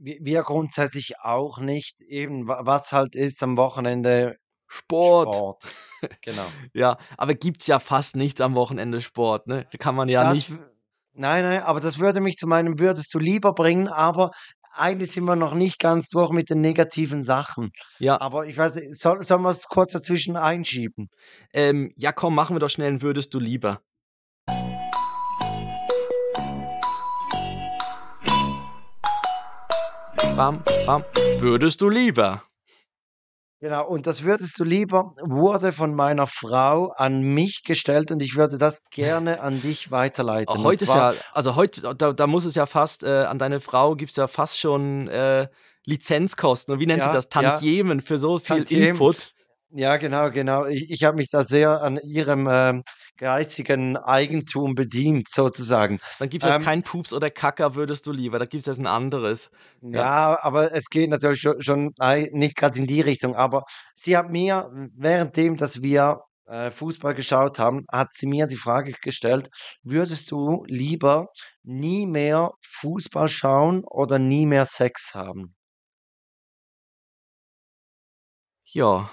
wir grundsätzlich auch nicht. Eben, was halt ist am Wochenende Sport. Sport. Genau. ja, aber gibt es ja fast nichts am Wochenende Sport, ne? Kann man ja das, nicht. Nein, nein, aber das würde mich zu meinem Würdest du lieber bringen, aber eigentlich sind wir noch nicht ganz durch mit den negativen Sachen. Ja. Aber ich weiß soll, sollen wir es kurz dazwischen einschieben? Ähm, ja, komm, machen wir doch schnell ein Würdest du lieber. Bam, bam. Würdest du lieber? Genau, und das würdest du lieber, wurde von meiner Frau an mich gestellt und ich würde das gerne an dich weiterleiten. Oh, heute ist ja, also heute, da, da muss es ja fast, äh, an deine Frau gibt es ja fast schon äh, Lizenzkosten. Und wie nennt ja, sie das? Tantiemen ja. für so viel Tantiemen. Input. Ja, genau, genau. Ich ich habe mich da sehr an Ihrem, ähm, geistigen Eigentum bedient sozusagen. Dann gibt's jetzt Ähm kein Pups oder Kacker würdest du lieber, da gibt's jetzt 'n anderes. Ja. Ja, aber es geht natürlich scho schon ei nicht grad in die Richtung, aber sie hat mir währenddem, dass wir, äh, Fußball geschaut haben, hat sie mir die Frage gestellt: „Würdest du lieber nie mehr Fußball schauen oder nie mehr Sex haben?“ Ja.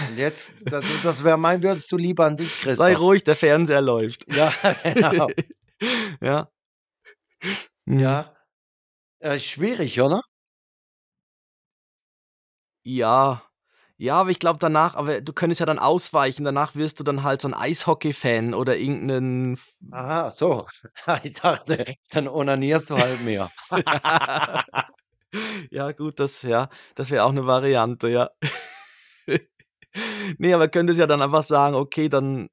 Und jetzt, das das wäre mein „Würdest du lieber“ an dich, Sei Christoph. ruhig, der Fernseher läuft. Ja, genau. Ja. Mhm. Ja. Äh, schwierig, oder? Ja. Ja, aber ich glaube danach aber du könntest ja dann ausweichen. Danach wirst du dann halt so 'n Eishockey-Fan oder irgend 'nen F Aha, so. Ich dachte, dann onanierst du halt mehr. Ja gut, das ja, das wäre auch 'ne Variante, ja. Ne, aber könntest ja dann einfach sagen: „Okay, dann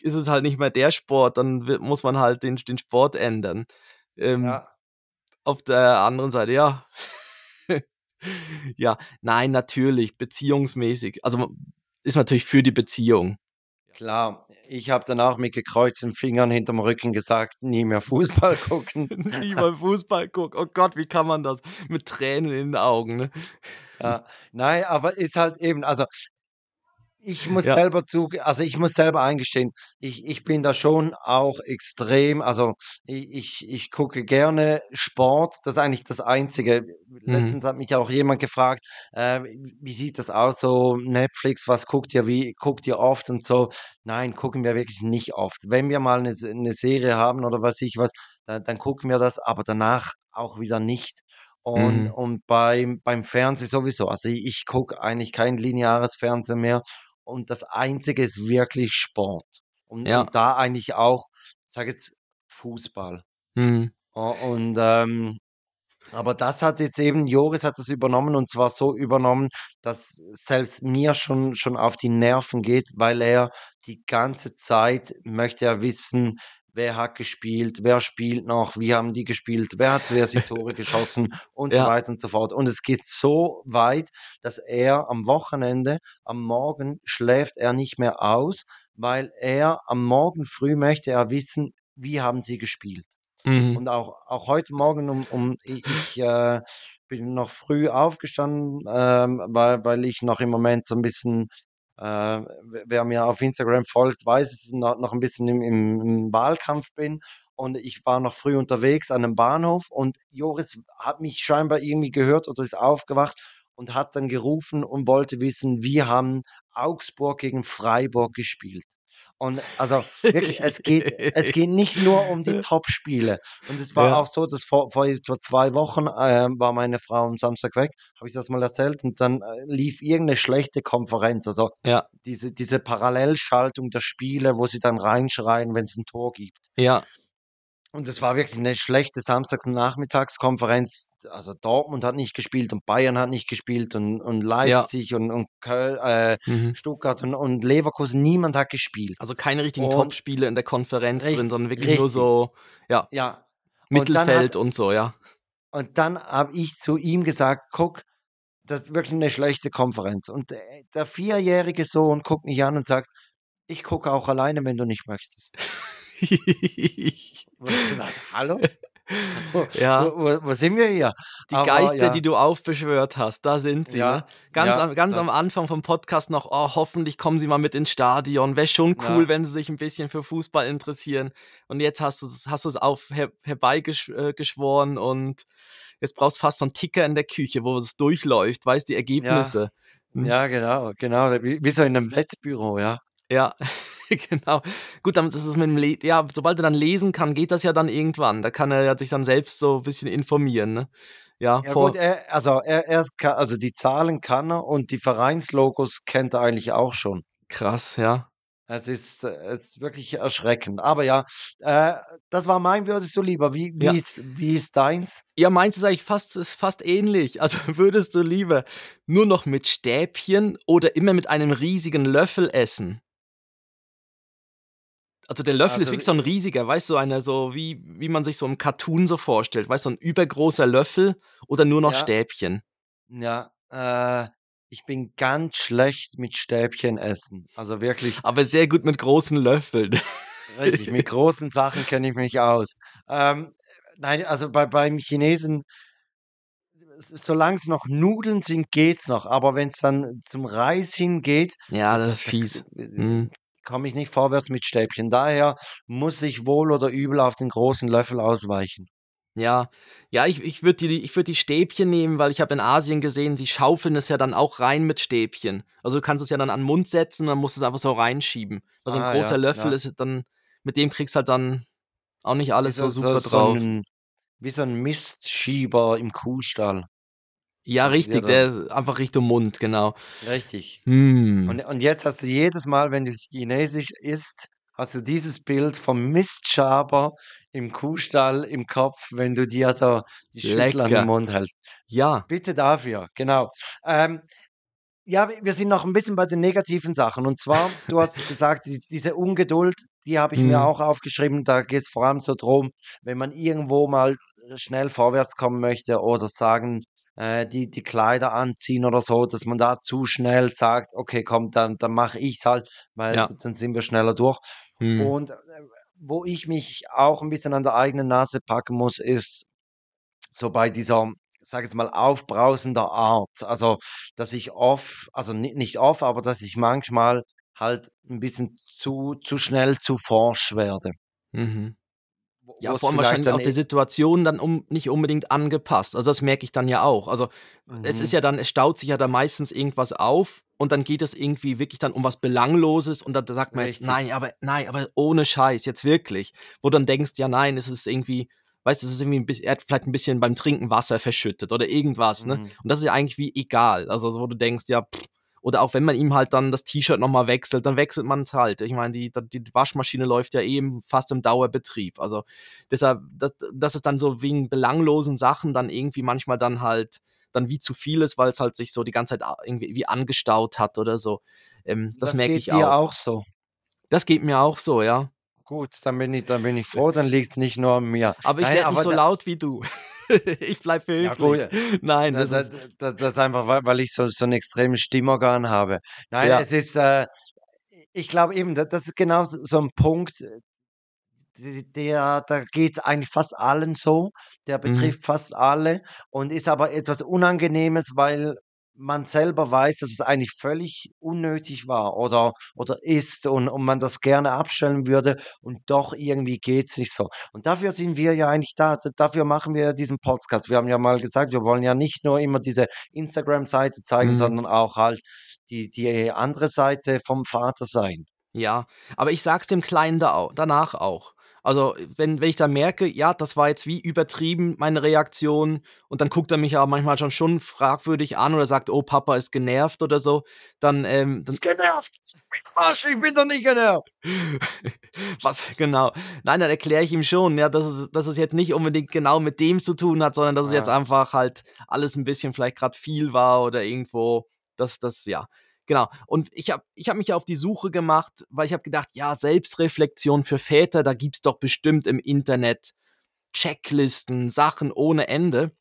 ist es halt nicht mehr der Sport, dann wi muss man halt den den Sport ändern.“ Ähm, Ja. auf der anderen Seite, ja. Ja, nein, natürlich, beziehungsmäßig. Also, ist natürlich für die Beziehung. Klar, ich habe dann auch mit gekreuzten Fingern hinterm Rücken gesagt: „Nie mehr Fußball gucken.“ Nie mehr Fußball gucken. Oh Gott, wie kann man das? Mit Tränen in den Augen, ne? Ja. Nein, aber ist halt eben also ich muss Ja. selber zuge also, ich muss selber eingestehen, ich ich bin da schon auch extrem also, i ich ich gucke gerne Sport. Das ist eigentlich das Einzige. Mhm. Letztens hat mich auch jemand gefragt, äh: „W wie sieht das aus so Netflix, was guckt ihr, wie guckt ihr oft und so?“ Nein, gucken wir wirklich nicht oft. Wenn wir mal 'ne Se 'ne Serie haben oder weiß ich was, da dann gucken wir das, aber danach auch wieder nicht. Und Mhm. und beim beim Fernsehen sowieso. Also, i ich gucke eigentlich kein lineares Fernsehen mehr und das Einzige ist wirklich Sport. Und Ja. und da eigentlich auch, sage jetzt, Fußball. Mhm. Und, ähm aber das hat jetzt eben Joris hat das übernommen und zwar so übernommen, dass selbst mir schon schon auf die Nerven geht, weil er die ganze Zeit möchte er wissen: „Wer hat gespielt? Wer spielt noch? Wie haben die gespielt? Wer hat zuerst die Tore geschossen?“ Und so Ja. weiter und so fort. Und es geht so weit, dass er am Wochenende am Morgen schläft er nicht mehr aus, weil er am Morgen früh möchte er wissen: „Wie haben sie gespielt?“ Mhm. Und auch auch heute Morgen um um ich, äh, bin noch früh aufgestanden, ähm, weil weil ich noch im Moment so 'n bisschen, wer mir auf Instagram folgt, weiß, dass ich no noch 'n bisschen im im Wahlkampf bin. Und ich war noch früh unterwegs an 'nem Bahnhof und Joris hat mich scheinbar irgendwie gehört oder ist aufgewacht und hat dann gerufen und wollte wissen: „Wie haben Augsburg gegen Freiburg gespielt?“ Und also wirklich, es geht es geht nicht nur um die Topspiele. Und es war Ja. auch so, dass vor vor etwa 2 Wochen, ähm, war meine Frau am Samstag weg, habe ich das mal erzählt und dann, äh, lief irgend 'ne schlechte Konferenz, also Ja. diese diese Parallelschaltung der Spiele, wo sie dann reinschreien, wenn's 'n Tor gibt. Ja. Und es war wirklich 'ne schlechte Samstagsnachmittagskonferenz. Also, Dortmund hat nicht gespielt und Bayern hat nicht gespielt und und Ja. Leipzig und und Köl äh, Mhm. Stuttgart und und Leverkusen, niemand hat gespielt. Also, keine richtigen Und Topspiele in der Konferenz drin, Richt sondern wirklich nur richtig. so, ja, Ja. Und Mittelfeld hat und so, ja. und dann habe ich zu ihm gesagt: „Guck, das ist wirklich 'ne schlechte Konferenz.“ Und, der vierjährige Sohn guckt mich an und sagt: „Ich gucke auch alleine, wenn du nicht möchtest.“ Wo ich gesagt: „Hallo? Wo Ja. wo wo sind wir hier?“ Die Aber Geister, die ja. du aufbeschwört hast, da sind sie, ne? Ja, Ganz ja, am ganz am Anfang vom Podcast noch: „Oh, hoffentlich kommen sie mal mit ins Stadion. Wäre schon cool, wenn sie sich 'n bisschen für Fußball interessieren.“ Und jetzt hast du's hast du's auf her herbeigesch äh, und jetzt brauchst fast so 'n Ticker in der Küche, wo es durchläuft, weißt die Ja. Ergebnisse. Hm. Ja, genau, genau, wie wie so in 'nem Wettbüro, ja. Ja, genau. Gut, dann ist es mit dem Le ja, sobald er dann lesen kann, geht das ja dann irgendwann. Da kann er ja sich dann selbst so bisschen informieren, ne? Ja, Ja gut, er also, er er ka also, die Zahlen kann er und die Vereinslogos kennt er eigentlich auch schon. Krass, ja. Es ist es ist wirklich erschreckend. Aber ja, äh, das war mein „Würdest du lieber“. Wie wie Ja. ist wie ist deins? Ja, meins ist eigentlich fast ist fast ähnlich. Also, würdest du lieber nur noch mit Stäbchen oder immer mit einem riesigen Löffel essen? Also, der Löffel ist Also, wirklich so 'n äh riesiger, weißt du, so einer so wie wie man sich so im Cartoon so vorstellt, weißt du, so 'n übergroßer Löffel oder nur noch Ja. Stäbchen? Ja, äh ich bin ganz schlecht mit Stäbchen essen. Also wirklich. Aber sehr gut mit großen Löffeln. Richtig, mit großen Sachen kenne ich mich aus. Ähm, nein, also bei, beim Chinesen, solange es noch Nudeln sind, geht's noch. Aber wenn es dann zum Reis hingeht, Ja, das das ist fies. Mhm. Komme ich nicht vorwärts mit Stäbchen. Daher muss ich wohl oder übel auf den großen Löffel ausweichen. Ja, ja, ich ich würde die ich würde die Stäbchen nehmen, weil ich habe in Asien gesehen, die schaufeln es ja dann auch rein mit Stäbchen. Also, du kannst es ja dann an 'n Mund setzen und dann musst du's einfach so reinschieben. Also, Ah, großer ja, Löffel ja. ist dann mit dem kriegst halt dann auch nicht alles so so so super so drauf. 'n wie so 'n Mistschieber im Kuhstall. Ja, richtig, der einfach Richtung Mund, genau. Richtig. Hm. Und und jetzt hast du jedes Mal, wenn du Chinesisch isst, hast du dieses Bild vom Mistschaber im Kuhstall im Kopf, wenn du dir so die Schüssel an den. Mund hältst. Ja. Bitte dafür, genau. Ähm, ja, wir sind noch 'n bisschen bei den negativen Sachen. Und zwar, du hast gesagt, die diese Ungeduld, die habe ich mir Mhm. auch aufgeschrieben. Da geht's vor allem so drum, wenn man irgendwo mal schnell vorwärts kommen möchte oder sagen, äh, die die Kleider anziehen oder so, dass man da zu schnell sagt: „Okay, komm, dann dann mache ich's halt, weil Ja. dann sind wir schneller durch.“ Mhm. Und, äh, wo ich mich auch 'n bisschen an der eigenen Nase packen muss, ist so bei dieser, sage jetzt mal, aufbrausender Art. Also, dass ich oft also ni nicht oft, aber dass ich manchmal halt 'n bisschen zu zu schnell zu forsch werde. Mhm. Ja, vor allem wahrscheinlich dann auch der Situation dann um nicht unbedingt angepasst. Also, das merke ich dann ja auch. Also, es ist Mhm. ja dann es staut sich ja dann meistens irgendwas auf und dann geht es irgendwie wirklich dann um was Belangloses und da da sagt man jetzt: Richtig. „Nein, aber nein, aber ohne Scheiß, jetzt wirklich.“ Wo du dann denkst: „Ja, nein, es ist irgendwie weißt du, es ist irgendwie 'n biss er hat vielleicht 'n bisschen beim Trinken Wasser verschüttet oder irgendwas“, ne? Mhm. Und das ist ja eigentlich wie egal. Also, so wo du denkst: „Ja, oder auch wenn man ihm halt dann das T-Shirt noch mal wechselt, dann wechselt man's halt. Ich meine, die die Waschmaschine läuft ja eh im fast im Dauerbetrieb. Also, deshalb, das das ist dann so wegen belanglosen Sachen dann irgendwie manchmal dann halt dann wie zu viel ist, weil's halt sich so die ganze Zeit a irgendwie wie angestaut hat oder so. Ähm, das Das merke geht ich dir auch. auch so? Das geht mir auch so, ja. Gut, dann bin ich dann bin ich froh, dann liegt's nicht nur an mir. Aber ich werde nicht so laut wie du. Ich bleibe Ja gut, höflich. Nein, da das da ist da das ist einfach, weil weil ich so so 'n extremes Stimmorgan habe. Nein, Ja. es ist, äh ich glaube eben, da das ist genau so 'n Punkt, äh, der da geht's eigentlich fast allen so. Der Mhm. betrifft fast alle und ist aber etwas Unangenehmes, weil man selber weiß, dass es eigentlich völlig unnötig war oder oder ist und und man das gerne abstellen würde und doch irgendwie geht's nicht so. Und dafür sind wir ja eigentlich da. Dafür machen wir ja diesen Podcast. Wir haben ja mal gesagt, wir wollen ja nicht nur immer diese Instagram-Seite zeigen, Mhm. sondern auch halt die die andere Seite vom Vater sein. Ja, aber ich sage es dem Kleinen da au danach auch. Also, wenn wenn ich dann merke, ja, das war jetzt wie übertrieben, meine Reaktion, und dann guckt er mich ja manchmal schon schon fragwürdig an oder sagt: „Oh, Papa ist genervt“ oder so, dann, ähm, dann Ist genervt. Arsch, ich bin doch nicht genervt. Was genau. Nein, dann erkläre ich ihm schon, ja, dass es dass es jetzt nicht unbedingt genau mit dem zu tun hat, sondern dass es jetzt Ah. einfach halt alles 'n bisschen vielleicht grad viel war oder irgendwo dass das ja, genau. Und ich habe ich habe mich auf die Suche gemacht, weil ich habe gedacht: „Ja, Selbstreflexion für Väter, da gibt's doch bestimmt im Internet Checklisten, Sachen ohne Ende.“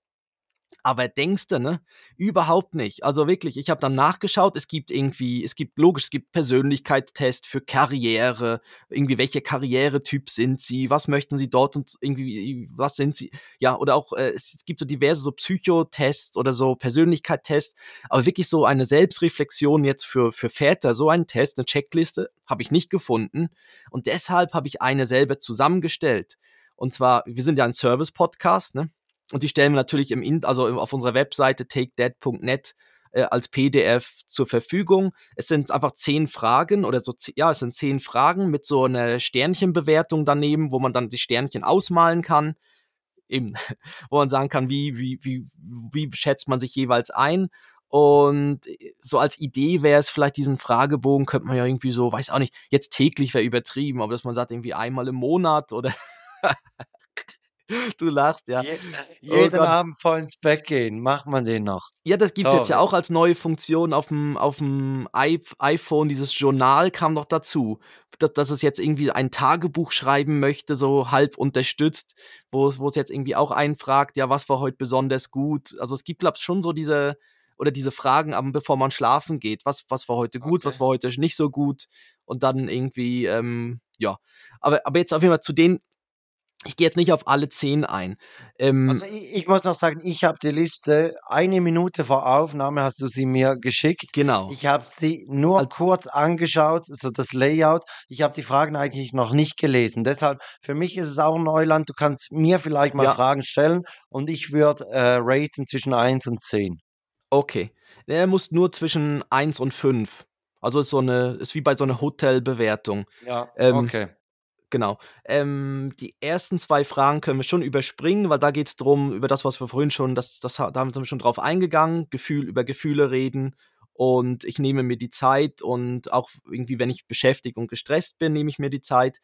Aber denkste, ne? Überhaupt nicht. Also wirklich, ich habe dann nachgeschaut, es gibt irgendwie es gibt logisch, es gibt Persönlichkeitstest für Karriere, irgendwie welcher Karrieretyp sind Sie, was möchten Sie dort und irgendwie was sind Sie ja, oder auch, äh, es gibt so diverse so Psychotests oder so Persönlichkeitstests, aber wirklich so eine Selbstreflexion jetzt für für Väter, so einen Test, 'ne Checkliste, habe ich nicht gefunden und deshalb habe ich eine selber zusammengestellt. Und zwar wir sind ja ein Service-Podcast, ne? Und die stellen wir natürlich im In also auf unserer Webseite takedad.net, äh, als PDF zur Verfügung. Es sind einfach 10 Fragen oder so ja, es sind 10 Fragen mit so 'ner Sternchenbewertung daneben, wo man dann die Sternchen ausmalen kann. Eben, wo man sagen kann, wie wie wie wie schätzt man sich jeweils ein? Und, äh, so als Idee wäre es vielleicht diesen Fragebogen könnte man ja irgendwie so weiß auch nicht, jetzt täglich wäre übertrieben, aber dass man sagt irgendwie einmal im Monat oder Du lachst, ja. Je äh, Oh jeden Gott. Abend vor ins Bett gehen, macht man den noch. Ja, das gibt's jetzt ja auch als neue Funktion auf'm auf'm iP iPhone. Dieses Journal kam noch dazu, da dass es jetzt irgendwie ein Tagebuch schreiben möchte, so halb unterstützt, wo es wo es jetzt irgendwie auch einen fragt: „Ja, was war heute besonders gut?“ Also, es gibt, glaube ich, schon so diese oder diese Fragen, am, bevor man schlafen geht. Was, was war heute gut, was Okay. war heute nicht so gut? Und dann irgendwie, ähm, ja. Aber, aber jetzt auf jeden Fall zu den, ich gehe jetzt nicht auf alle zehn ein. Ähm, Also ich, ich muss noch sagen, ich habe die Liste eine Minute vor Aufnahme hast du sie mir geschickt. genau. Ich habe sie nur Als- kurz angeschaut, so das Layout. Ich habe die Fragen eigentlich noch nicht gelesen. Deshalb, für mich ist es auch Neuland. Du kannst mir vielleicht mal Ja. Fragen stellen und ich würde äh, raten zwischen 1 und 10. Okay. Er muss nur zwischen 1 und 5. Also ist so eine, ist wie bei so einer Hotelbewertung. Ja, Ähm, okay. Genau. Ähm, die ersten zwei Fragen können wir schon überspringen, weil da geht es darum, über das, was wir vorhin schon, das, das, da sind wir schon drauf eingegangen, Gefühl, über Gefühle reden. Und ich nehme mir die Zeit und auch irgendwie, wenn ich beschäftigt und gestresst bin, nehme ich mir die Zeit.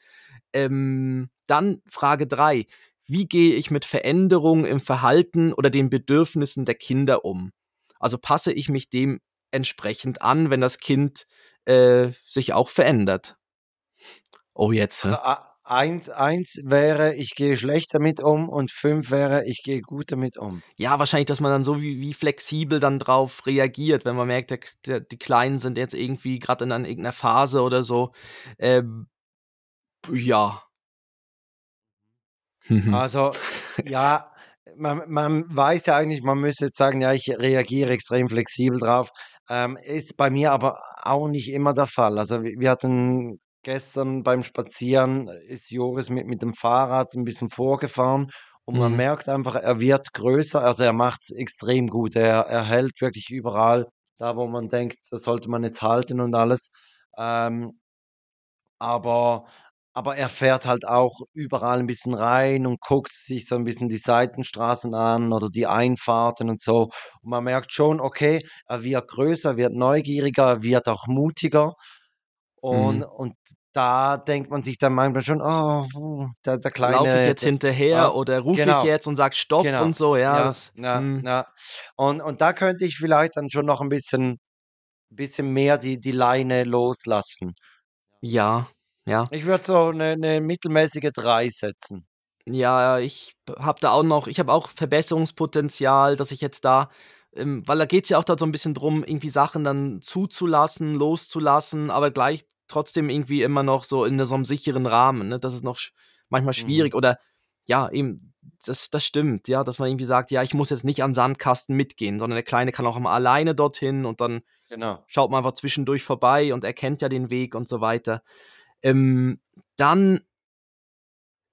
Ähm, dann Frage drei: Wie gehe ich mit Veränderungen im Verhalten oder den Bedürfnissen der Kinder um? Also passe ich mich dem entsprechend an, wenn das Kind äh, sich auch verändert? Oh, jetzt. Also eins, eins wäre, ich gehe schlecht damit um und fünf wäre, ich gehe gut damit um. Ja, wahrscheinlich, dass man dann so wie, wie flexibel dann drauf reagiert, wenn man merkt, der, der, die Kleinen sind jetzt irgendwie gerade in einer, irgendeiner Phase oder so. Ähm, ja. Mhm. Also, ja, man, man weiß ja eigentlich, man müsste jetzt sagen, ja, ich reagiere extrem flexibel drauf. Ähm, ist bei mir aber auch nicht immer der Fall. Also, wir hatten gestern beim Spazieren, ist Joris mit, mit dem Fahrrad ein bisschen vorgefahren und man Mhm. merkt einfach, er wird größer. Also, er macht es extrem gut. Er, er hält wirklich überall, da wo man denkt, das sollte man jetzt halten und alles. Ähm, aber aber er fährt halt auch überall ein bisschen rein und guckt sich so ein bisschen die Seitenstraßen an oder die Einfahrten und so. Und man merkt schon, okay, er wird größer, er wird neugieriger, er wird auch mutiger. Und Mhm. und da denkt man sich dann manchmal schon: „Oh, der der Laufe ich Kleine, jetzt der“ hinterher ah, oder rufe ich genau, jetzt und sage Stopp genau. und so, ja, Ja, das, ja, hm, ja. Und und da könnte ich vielleicht dann schon noch ein bisschen bisschen mehr die die Leine loslassen. ja, ja. Ich würde so eine 'ne mittelmäßige 3 setzen. Ja, ich habe da auch noch ich habe auch Verbesserungspotenzial, dass ich jetzt da ähm, weil da geht's ja auch da so 'n bisschen drum, irgendwie Sachen dann zuzulassen, loszulassen, aber gleich trotzdem irgendwie immer noch so in so 'nem sicheren Rahmen, ne? Das ist noch sch manchmal schwierig Mhm. oder ja, eben, das das stimmt, ja, dass man irgendwie sagt: „Ja, ich muss jetzt nicht an 'n Sandkasten mitgehen“, sondern der Kleine kann auch mal alleine dorthin und dann Genau. schaut man einfach zwischendurch vorbei und er kennt ja den Weg und so weiter. Ähm, dann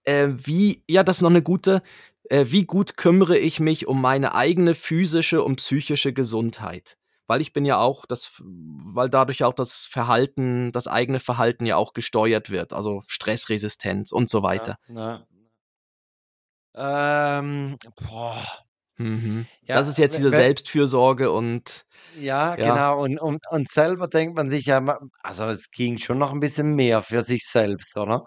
äh, wie ja, das ist noch 'ne gute äh, wie gut kümmere ich mich um meine eigene physische und psychische Gesundheit? Weil ich bin ja auch das weil dadurch ja auch das Verhalten das eigene Verhalten ja auch gesteuert wird, also Stressresistenz und so Ja, weiter. ja. Ähm, boah. Mhm. Ja, Das ist jetzt diese Selbstfürsorge und Ja, ja. genau. Und und und selber denkt man sich ja also, es ging schon noch 'n bisschen mehr für sich selbst, oder?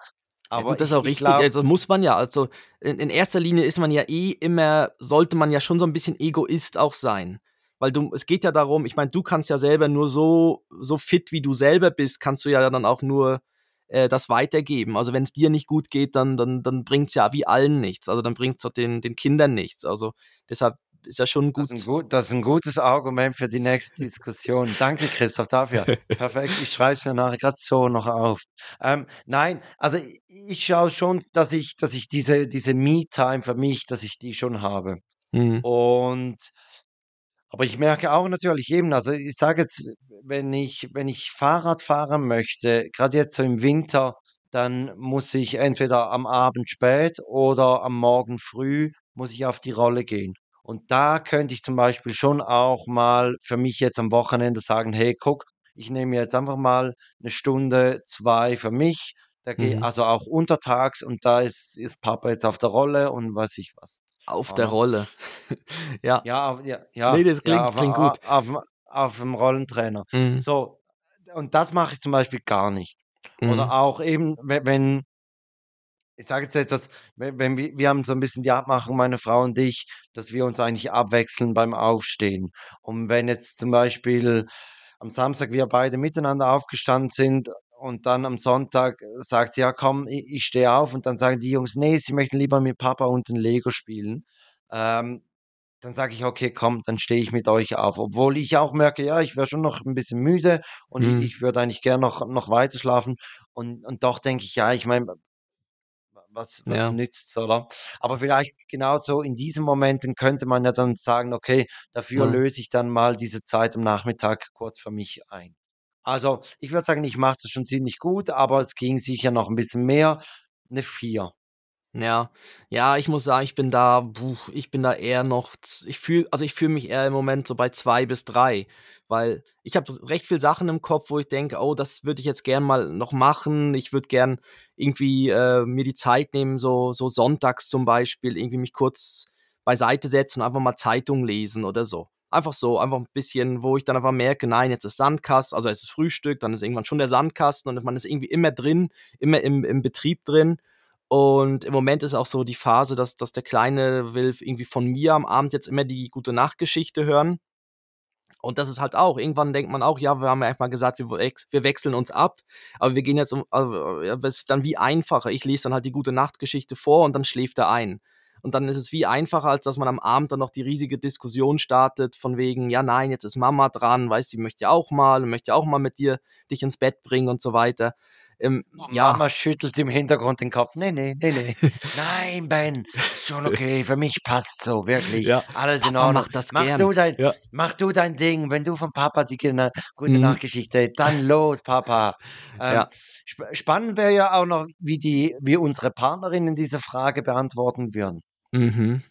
Ja Aber gut, das ist auch ich richtig. glaube Also, muss man ja. Also, in in erster Linie ist man ja eh immer sollte man ja schon so 'n bisschen Egoist auch sein. Weil du es geht ja darum ich meine, du kannst ja selber nur so so fit, wie du selber bist, kannst du ja dann auch nur, äh, das weitergeben. Also, wenn's dir nicht gut geht, dann dann dann bringt's ja wie allen nichts. Also, dann bringt's doch den den Kindern nichts. Also, deshalb ist ja schon Das ist gut gut das ist 'n gutes Argument für die nächste Diskussion. Danke, Christoph, dafür. Perfekt, ich schreibe es mir nachher grad so noch auf. Ähm, nein, also, ich schaue schon, dass ich dass ich diese diese Me-Time für mich dass ich die schon habe. Mhm. Und aber ich merke auch natürlich eben, also, ich sage jetzt, wenn ich wenn ich Fahrrad fahren möchte, grad jetzt so im Winter, dann muss ich entweder am Abend spät oder am Morgen früh muss ich auf die Rolle gehen. Und da könnte ich zum Beispiel schon auch mal für mich jetzt am Wochenende sagen: „Hey, guck, ich nehme jetzt einfach mal 'ne Stunde, 2 für mich.“ Da gehe Mhm. also auch untertags und da ist ist Papa jetzt auf der Rolle und weiß ich was, Auf der oder? Rolle. Ja. Ja, auf ja, ja, das ja, klingt auf klingt gut. a auf'm auf'm Rollentrainer. Mhm. So, und das mache ich zum Beispiel gar nicht. Oder Mhm. auch eben, we wenn ich sage jetzt etwas, we wenn wir wir haben so 'n bisschen die Abmachung, meine Frau und ich, dass wir uns eigentlich abwechseln beim Aufstehen. Und wenn jetzt zum Beispiel am Samstag wir beide miteinander aufgestanden sind und dann am Sonntag sagt sie: „Ja, komm, i ich stehe auf.“ Und dann sagen die Jungs: „Ne, sie möchten lieber mit Papa unten Lego spielen.“ Ähm, dann sage ich: „Okay, komm, dann stehe ich mit euch auf.“ Obwohl ich auch merke, ja, ich wäre schon noch ein bisschen müde und ich Mhm. ich würde eigentlich gern noch noch weiter schlafen. Und und doch denke ich: „Ja, ich meine, was was Ja. nützt's“, oder? Aber vielleicht genau so in diesen Momenten könnte man ja dann sagen: „Okay, dafür Mhm. löse ich dann mal diese Zeit am Nachmittag kurz für mich ein.“ Also, ich würde sagen, ich mache das schon ziemlich gut, aber es ging sicher noch ein bisschen mehr. 'Ne 4. Ja. Ja, ich muss sagen, ich bin da puh, ich bin da eher noch ich fühle also, ich fühle mich eher im Moment so bei 2 bis 3, weil ich habe recht viel Sachen im Kopf, wo ich denke: „Oh, das würde ich jetzt gern mal noch machen.“ Ich würde gern irgendwie, äh, mir die Zeit nehmen, so so sonntags zum Beispiel, irgendwie mich kurz beiseite setzen und einfach mal Zeitung lesen oder so. Einfach so, einfach 'n bisschen, wo ich dann einfach merke: „Nein, jetzt ist Sandkast also, es ist Frühstück, dann ist irgendwann schon der Sandkasten und man ist irgendwie immer drin, immer im im Betrieb drin. Und im Moment ist auch so die Phase, dass dass der Kleine will irgendwie von mir am Abend jetzt immer die Gute-Nacht-Geschichte hören. Und das ist halt auch irgendwann denkt man auch: „Ja, wir haben ja mal gesagt, wir wir wechseln uns ab, aber wir gehen jetzt um also, ist dann wie einfacher. Ich lese dann halt die Gute-Nacht-Geschichte vor und dann schläft er ein. Und dann ist es wie einfacher, als dass man am Abend dann noch die riesige Diskussion startet von wegen: „Ja, nein, jetzt ist Mama dran, weißt, sie möchte ja auch mal und möchte auch mal mit dir dich ins Bett bringen“ und so weiter. Ähm, Und ja. Mama schüttelt im Hintergrund den Kopf: „Ne, ne, ne, ne. Nein, Ben, schon okay. Für mich passt's so, wirklich. Ja, Alles in Ordnung. macht das Mach gern. du dein Ja. mach du dein Ding. Wenn du von Papa die gena Mhm. Gute-Nacht-Geschichte dann los, Papa.“ Ähm, sp spannend wäre ja auch noch, wie die wie unsere Partnerinnen diese Frage beantworten würden. Mhm.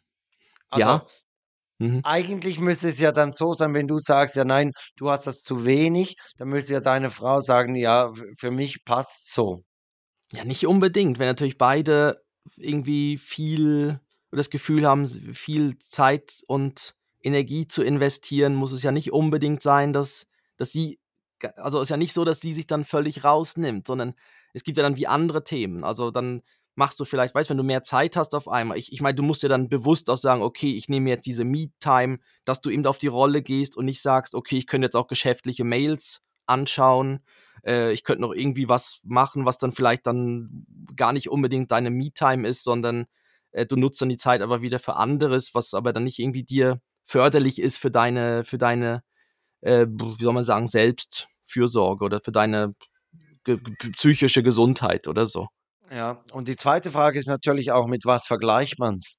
Ja. Also Mhm. Eigentlich müsste es ja dann so sein, wenn du sagst: „Ja, nein, du hast das zu wenig“, dann müsste ja deine Frau sagen: „Ja, für mich passt's so.“ Ja, nicht unbedingt. Wenn natürlich beide irgendwie viel das Gefühl haben, viel Zeit und Energie zu investieren, muss es ja nicht unbedingt sein, dass dass sie also, ist ja nicht so, dass sie sich dann völlig rausnimmt, sondern es gibt ja dann wie andere Themen. Also, dann machst du vielleicht weißt, wenn du mehr Zeit hast auf einmal ich ich meine, du musst ja dann bewusst auch sagen: „Okay, ich nehme jetzt diese Me-Time“, dass du eben auf die Rolle gehst und nicht sagst: „Okay, ich könnte jetzt auch geschäftliche Mails anschauen. Äh, ich könnte noch irgendwie was machen, was dann vielleicht dann gar nicht unbedingt deine Me-Time ist, sondern, äh, du nutzt dann die Zeit aber wieder für anderes, was aber dann nicht irgendwie dir förderlich ist für deine für deine, äh, wie soll man sagen, Selbstfürsorge oder für deine g g psychische Gesundheit oder so. Ja, und die zweite Frage ist natürlich auch, mit was vergleicht man's,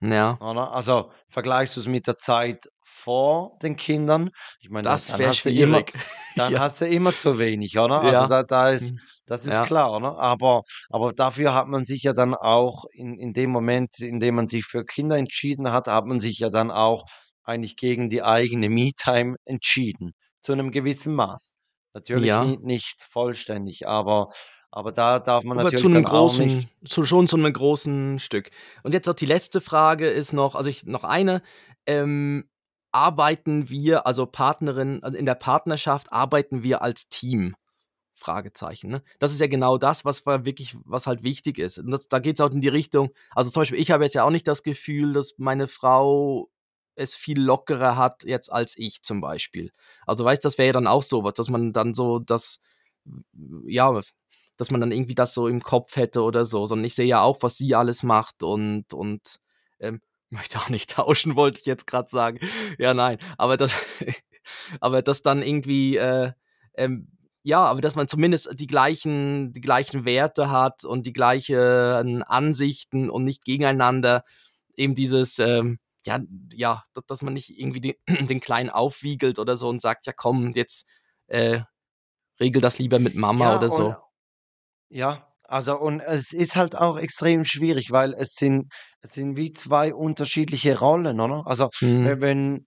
Ja, oder? Also, vergleichst du's mit der Zeit vor den Kindern? Ich meine, da das dann hast du immer dann Ja, hast du immer zu wenig, oder? Also, ja. da da ist Mhm. das ist Ja, klar, oder? Aber aber dafür hat man sich ja dann auch in in dem Moment, in dem man sich für Kinder entschieden hat, hat man sich ja dann auch eigentlich gegen die eigene Me-Time entschieden, zu 'nem gewissen Maß. Natürlich ja. nicht vollständig, aber aber da darf man Aber zu natürlich 'nem dann auch nicht großen zu schon zu 'nem großen Stück. Und jetzt noch die letzte Frage ist noch also, ich noch eine. Ähm, arbeiten wir also, Partnerin also, in der Partnerschaft arbeiten wir als Team? Fragezeichen, ne? Das ist ja genau das, was war wirklich was halt wichtig ist. Und das da geht's auch in die Richtung also, zum Beispiel, ich habe jetzt ja auch nicht das Gefühl, dass meine Frau es viel lockerer hat jetzt als ich zum Beispiel. Also, weißt, das wäre ja dann auch so was, dass man dann so das ja, dass man dann irgendwie das so im Kopf hätte oder so, sondern ich sehe ja auch, was sie alles macht und und, ähm, möchte auch nicht tauschen, wollte ich jetzt grad sagen. Ja, nein, aber das aber das dann irgendwie, äh, ähm ja, aber dass man zumindest die gleichen die gleichen Werte hat und die gleichen Ansichten und nicht gegeneinander. Eben dieses, ähm, ja ja, da dass man nicht irgendwie den den Kleinen aufwiegelt oder so und sagt: „Ja komm, jetzt, äh, regel das lieber mit Mama“ ja, oder so. Ja, also und es ist halt auch extrem schwierig, weil es sind es sind wie 2 unterschiedliche Rollen, oder? Also, we Mhm. wenn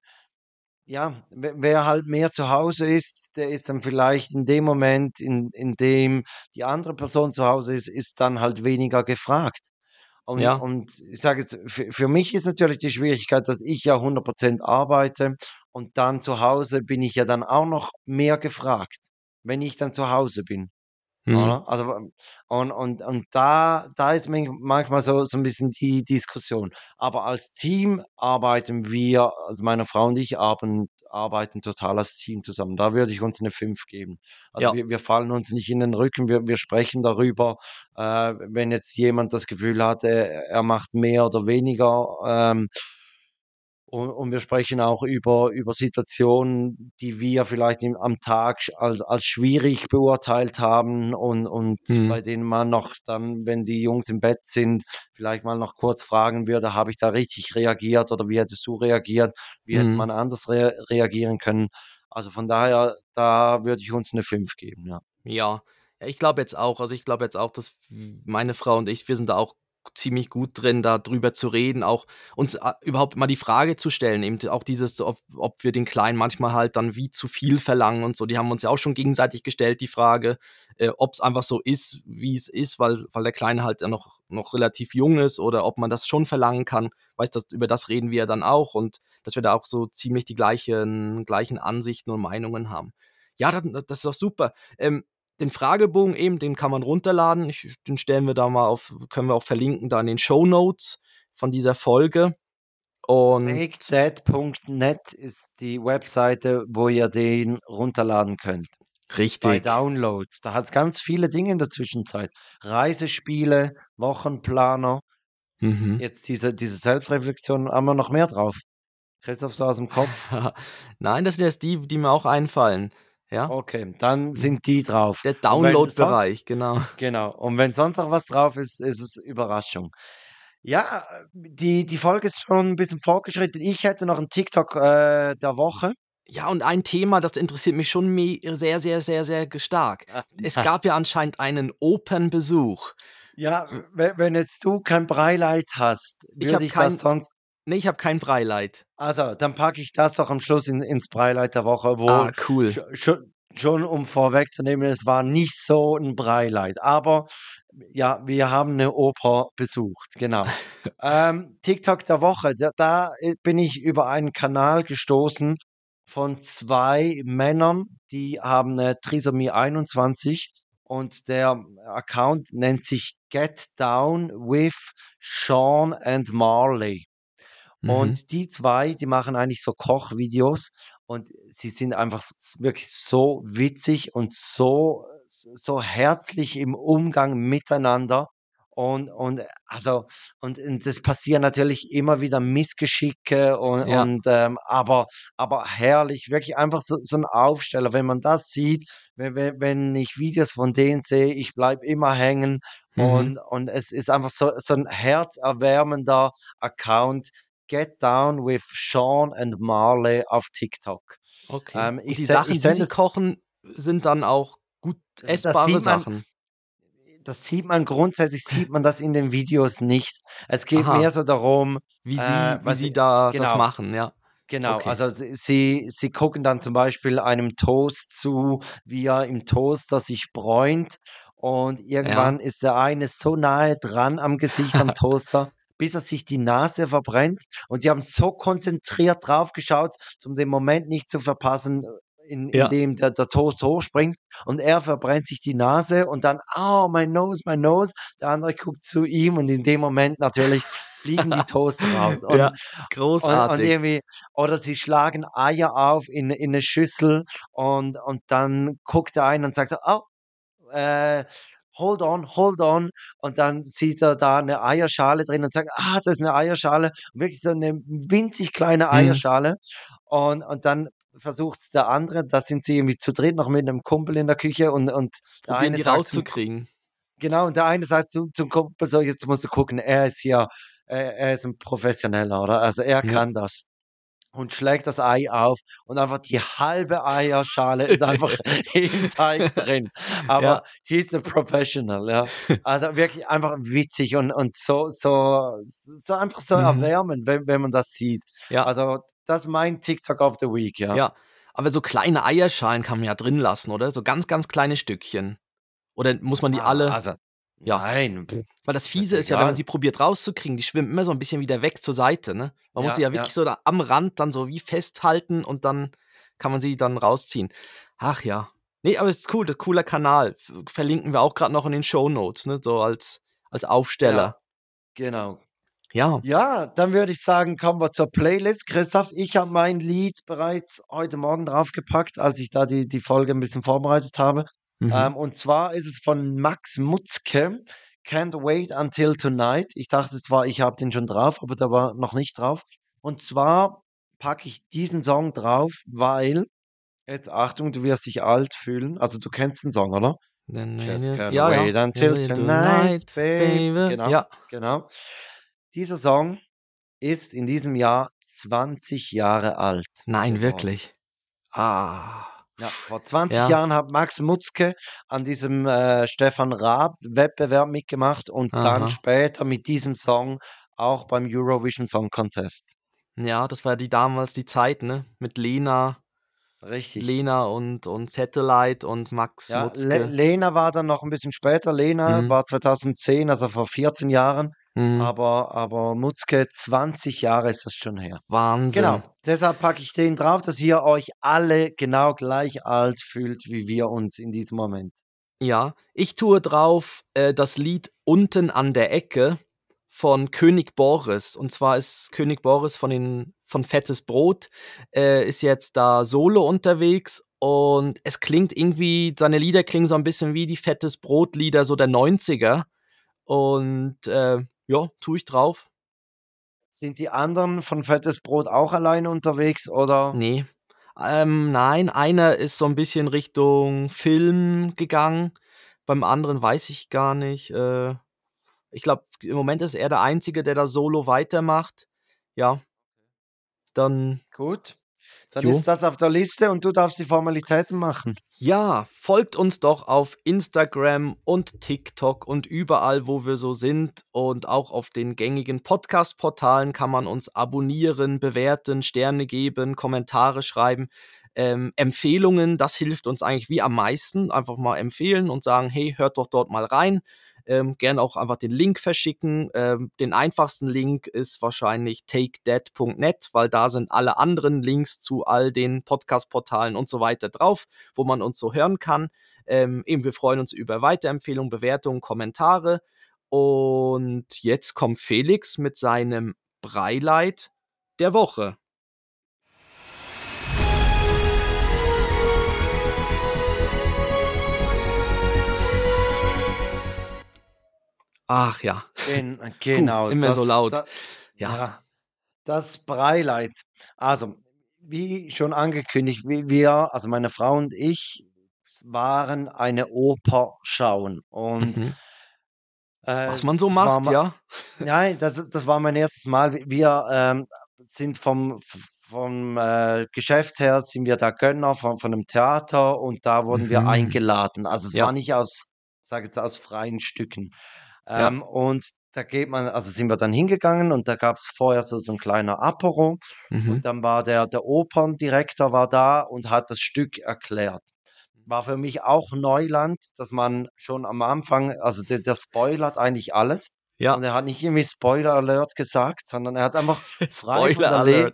ja, we wer halt mehr zu Hause ist, der ist dann vielleicht in dem Moment, in in dem die andere Person zu Hause ist, ist dann halt weniger gefragt. Und Ja, und ich sage jetzt, für für mich ist natürlich die Schwierigkeit, dass ich ja 100 arbeite und dann zu Hause bin ich ja dann auch noch mehr gefragt, wenn ich dann zu Hause bin. Mhm. Also, und und und da da ist man manchmal so so ein bisschen die Diskussion. Aber als Team arbeiten wir also, meine Frau und ich arbeiten arbeiten total als Team zusammen. Da würde ich uns eine 5 geben. Also, Ja, wir wir fallen uns nicht in den Rücken, wir wir sprechen darüber. Äh, wenn jetzt jemand das Gefühl hat, er er macht mehr oder weniger, ähm Und, und wir sprechen auch über, über Situationen, die wir vielleicht im, am Tag als, als schwierig beurteilt haben und, und Mhm. bei denen man noch dann, wenn die Jungs im Bett sind, vielleicht mal noch kurz fragen würde, habe ich da richtig reagiert oder wie hättest du reagiert? Wie hätte Mhm. man anders rea reagieren können? Also von daher, da würde ich uns eine 5 geben, ja. Ja. Ich glaube jetzt auch. Also, ich glaube jetzt auch, dass meine Frau und ich, wir sind da auch ziemlich gut drin, da drüber zu reden, auch uns a überhaupt mal die Frage zu stellen, eben auch dieses, ob ob wir den Kleinen manchmal halt dann wie zu viel verlangen und so. Die haben uns ja auch schon gegenseitig gestellt, die Frage, äh, ob's einfach so ist, wie es ist, weil weil der Kleine halt ja noch noch relativ jung ist oder ob man das schon verlangen kann. Weißt du, über das reden wir ja dann auch und dass wir da auch so ziemlich die gleichen gleichen Ansichten und Meinungen haben. Ja, dann das ist doch super. Ähm, den Fragebogen eben, den kann man runterladen. Ich den stellen wir da mal auf können wir auch verlinken da in den Shownotes von dieser Folge. Und TakeThat.net ist die Webseite, wo ihr den runterladen könnt. Bei richtig. Downloads. Da hat es ganz viele Dinge in der Zwischenzeit. Reisespiele, Wochenplaner. Mhm. Jetzt diese, diese Selbstreflexion, haben wir noch mehr drauf. Christoph so aus dem Kopf. Nein, das sind jetzt die, die mir auch einfallen. Ja, Okay, dann sind die drauf. der Download-Bereich, genau. genau. Und wenn sonst noch was drauf ist, ist es Überraschung. Ja, die, die Folge ist schon ein bisschen fortgeschritten. Ich hätte noch einen TikTok äh, der Woche. Ja, und ein Thema, das interessiert mich schon sehr, sehr, sehr, sehr stark. Es gab ja anscheinend einen Open-Besuch. Ja, wenn, jetzt du kein Breileid hast, Ich würde habe ich kein das sonst. Ne, ich habe kein Breileid. Also, dann packe ich das doch am Schluss in, ins Breileid der Woche, Ah, obwohl cool. schon, schon, schon um vorwegzunehmen, es war nicht so ein Breileid. Aber ja, wir haben eine Oper besucht, genau. ähm, TikTok der Woche, da, da äh, bin ich über einen Kanal gestoßen von zwei Männern, die haben eine Trisomie 21 und der Account nennt sich Get Down with Sean and Marley. Mhm. Und die zwei, die machen eigentlich so Kochvideos und sie sind einfach wirklich so witzig und so, so herzlich im Umgang miteinander. Und, und also, und, und das passieren natürlich immer wieder Missgeschicke und, Ja. und ähm, aber, aber herrlich, wirklich einfach so, so ein Aufsteller. Wenn man das sieht, wenn, wenn, wenn ich Videos von denen sehe, ich bleibe immer hängen Mhm. und, und es ist einfach so, so ein herzerwärmender Account. Get Down with Sean and Marley auf TikTok. Okay. Ähm, die Sachen, die sie kochen, sind dann auch gut das essbare man, Sachen? das sieht man grundsätzlich, sieht man das in den Videos nicht. Es geht mehr Aha. so darum, Wie äh, sie wie was sie da das genau, machen, ja. Genau, Okay. also sie, sie, gucken dann zum Beispiel einem Toast zu, wie er im Toaster sich bräunt. Und Ja. irgendwann ist der eine so nahe dran am Gesicht am Toaster, bis er sich die Nase verbrennt. Und sie haben so konzentriert drauf geschaut, um den Moment nicht zu verpassen, in, in Ja. dem der, der Toast hochspringt. Und er verbrennt sich die Nase und dann, oh, my nose, my nose. Der andere guckt zu ihm und in dem Moment natürlich fliegen die Toasts raus. Und Ja, und, und großartig. irgendwie, oder sie schlagen Eier auf in, in eine Schüssel und, und dann guckt der eine und sagt, oh, äh, hold on, hold on. Und dann sieht er da eine Eierschale drin und sagt, ah, das ist eine Eierschale. Und wirklich so eine winzig kleine Mhm. Eierschale. Und, und dann versucht es der andere, da sind sie irgendwie zu dritt noch mit einem Kumpel in der Küche und, und der eine die sagt zum, Ku- rauszukriegen. genau, und der eine sagt zum, zum Kumpel so, jetzt musst du gucken, er ist hier, er, er ist ein Professioneller, oder? Also er Ja. kann das und schlägt das Ei auf und einfach die halbe Eierschale ist einfach im Teig drin. Aber Ja. he's a professional, ja. Also wirklich einfach witzig und, und so, so, so einfach so Mhm. erwärmend, wenn, wenn man das sieht. Ja. Also das ist mein TikTok of the Week, ja. Ja. Aber so kleine Eierschalen kann man ja drin lassen, oder? So ganz, ganz kleine Stückchen. Oder muss man die Ah, alle also, ja. nein, Weil das das Fiese ist ist ja, wenn man sie probiert rauszukriegen, die schwimmen immer so ein bisschen wieder weg zur Seite, ne? Man muss sie Ja, ja wirklich ja. so da am Rand dann so wie festhalten und dann kann man sie dann rausziehen. Ach ja. Ne, aber ist cool, das ist cooler Kanal. Verlinken wir auch grad noch in den Shownotes, ne, so als als Ja, Aufsteller. genau. Ja. Ja, dann würde ich sagen, kommen wir zur Playlist. Christoph, ich habe mein Lied bereits heute Morgen draufgepackt, als ich da die, die Folge ein bisschen vorbereitet habe. Mhm. Ähm, und zwar ist es von Max Mutzke, Can't Wait Until Tonight. Ich dachte zwar, ich habe den schon drauf, aber der war noch nicht drauf. Und zwar packe ich diesen Song drauf, weil, jetzt Achtung, du wirst dich alt fühlen. Also du kennst den Song, oder? Just can't ja, wait ja. until tonight, Night, babe. baby. Genau, Ja, genau. Dieser Song ist in diesem Jahr 20 Jahre alt nein, geworden. wirklich. Ah. Ja, vor 20 Ja. Jahren hat Max Mutzke an diesem äh, Stefan Raab-Wettbewerb mitgemacht und dann Aha. später mit diesem Song auch beim Eurovision Song Contest. Ja, das war ja die damals die Zeit, ne? Mit Lena, Richtig. Lena und, und Satellite und Max Ja, Le Mutzke. Lena war dann noch ein bisschen später. Lena Mhm. war 2010, also vor 14 Jahren. Mhm. Aber, aber Mutzke, 20 Jahre ist das schon her. Wahnsinn. Genau, deshalb packe ich den drauf, dass ihr euch alle genau gleich alt fühlt, wie wir uns in diesem Moment. Ja, ich tue drauf äh, das Lied Unten an der Ecke von König Boris. Und zwar ist König Boris von, den, von Fettes Brot, äh, ist jetzt da solo unterwegs und es klingt irgendwie, seine Lieder klingen so ein bisschen wie die Fettes Brot-Lieder so der 90er. Und äh, ja, tue ich drauf. Sind die anderen von Fettes Brot auch alleine unterwegs oder? Nee. Ähm, nein, einer ist so ein bisschen Richtung Film gegangen. Beim anderen weiß ich gar nicht. Äh, ich glaube, im Moment ist er der Einzige, der da solo weitermacht. Ja. Dann, Gut, dann jo. ist das auf der Liste und du darfst die Formalitäten machen. Ja, folgt uns doch auf Instagram und TikTok und überall, wo wir so sind. Und auch auf den gängigen Podcast-Portalen kann man uns abonnieren, bewerten, Sterne geben, Kommentare schreiben. Ähm, Empfehlungen, das hilft uns eigentlich wie am meisten. Einfach mal empfehlen und sagen, hey, hört doch dort mal rein. Ähm, gern auch einfach den Link verschicken. Ähm, den einfachsten Link ist wahrscheinlich takedead.net, weil da sind alle anderen Links zu all den Podcast-Portalen und so weiter drauf, wo man uns so hören kann. Ähm, eben, wir freuen uns über Weiterempfehlungen, Bewertungen, Kommentare. Und jetzt kommt Felix mit seinem Breileid der Woche. Ach ja. Gen genau. immer so laut. Da, Ja. ja. Das Breileid. Also, wie schon angekündigt, wir, also meine Frau und ich, waren eine Oper schauen. Und Mhm. äh, Was man so das war macht, ma- ja. Nein, das, das war mein erstes Mal. Wir ähm, sind vom, vom äh, Geschäft her, sind wir da Gönner von, von einem Theater und da wurden wir Mhm. eingeladen. Also es Ja. war nicht aus, sage jetzt aus freien Stücken. Ja. Ähm, und da geht man, also sind wir dann hingegangen und da gab es vorher so, so ein kleiner Apero Mhm. und dann war der, der Operndirektor war da und hat das Stück erklärt. War für mich auch Neuland, dass man schon am Anfang, also der, der spoilert eigentlich alles. Ja. Und er hat nicht irgendwie Spoiler Alert gesagt, sondern er hat einfach frei von der Le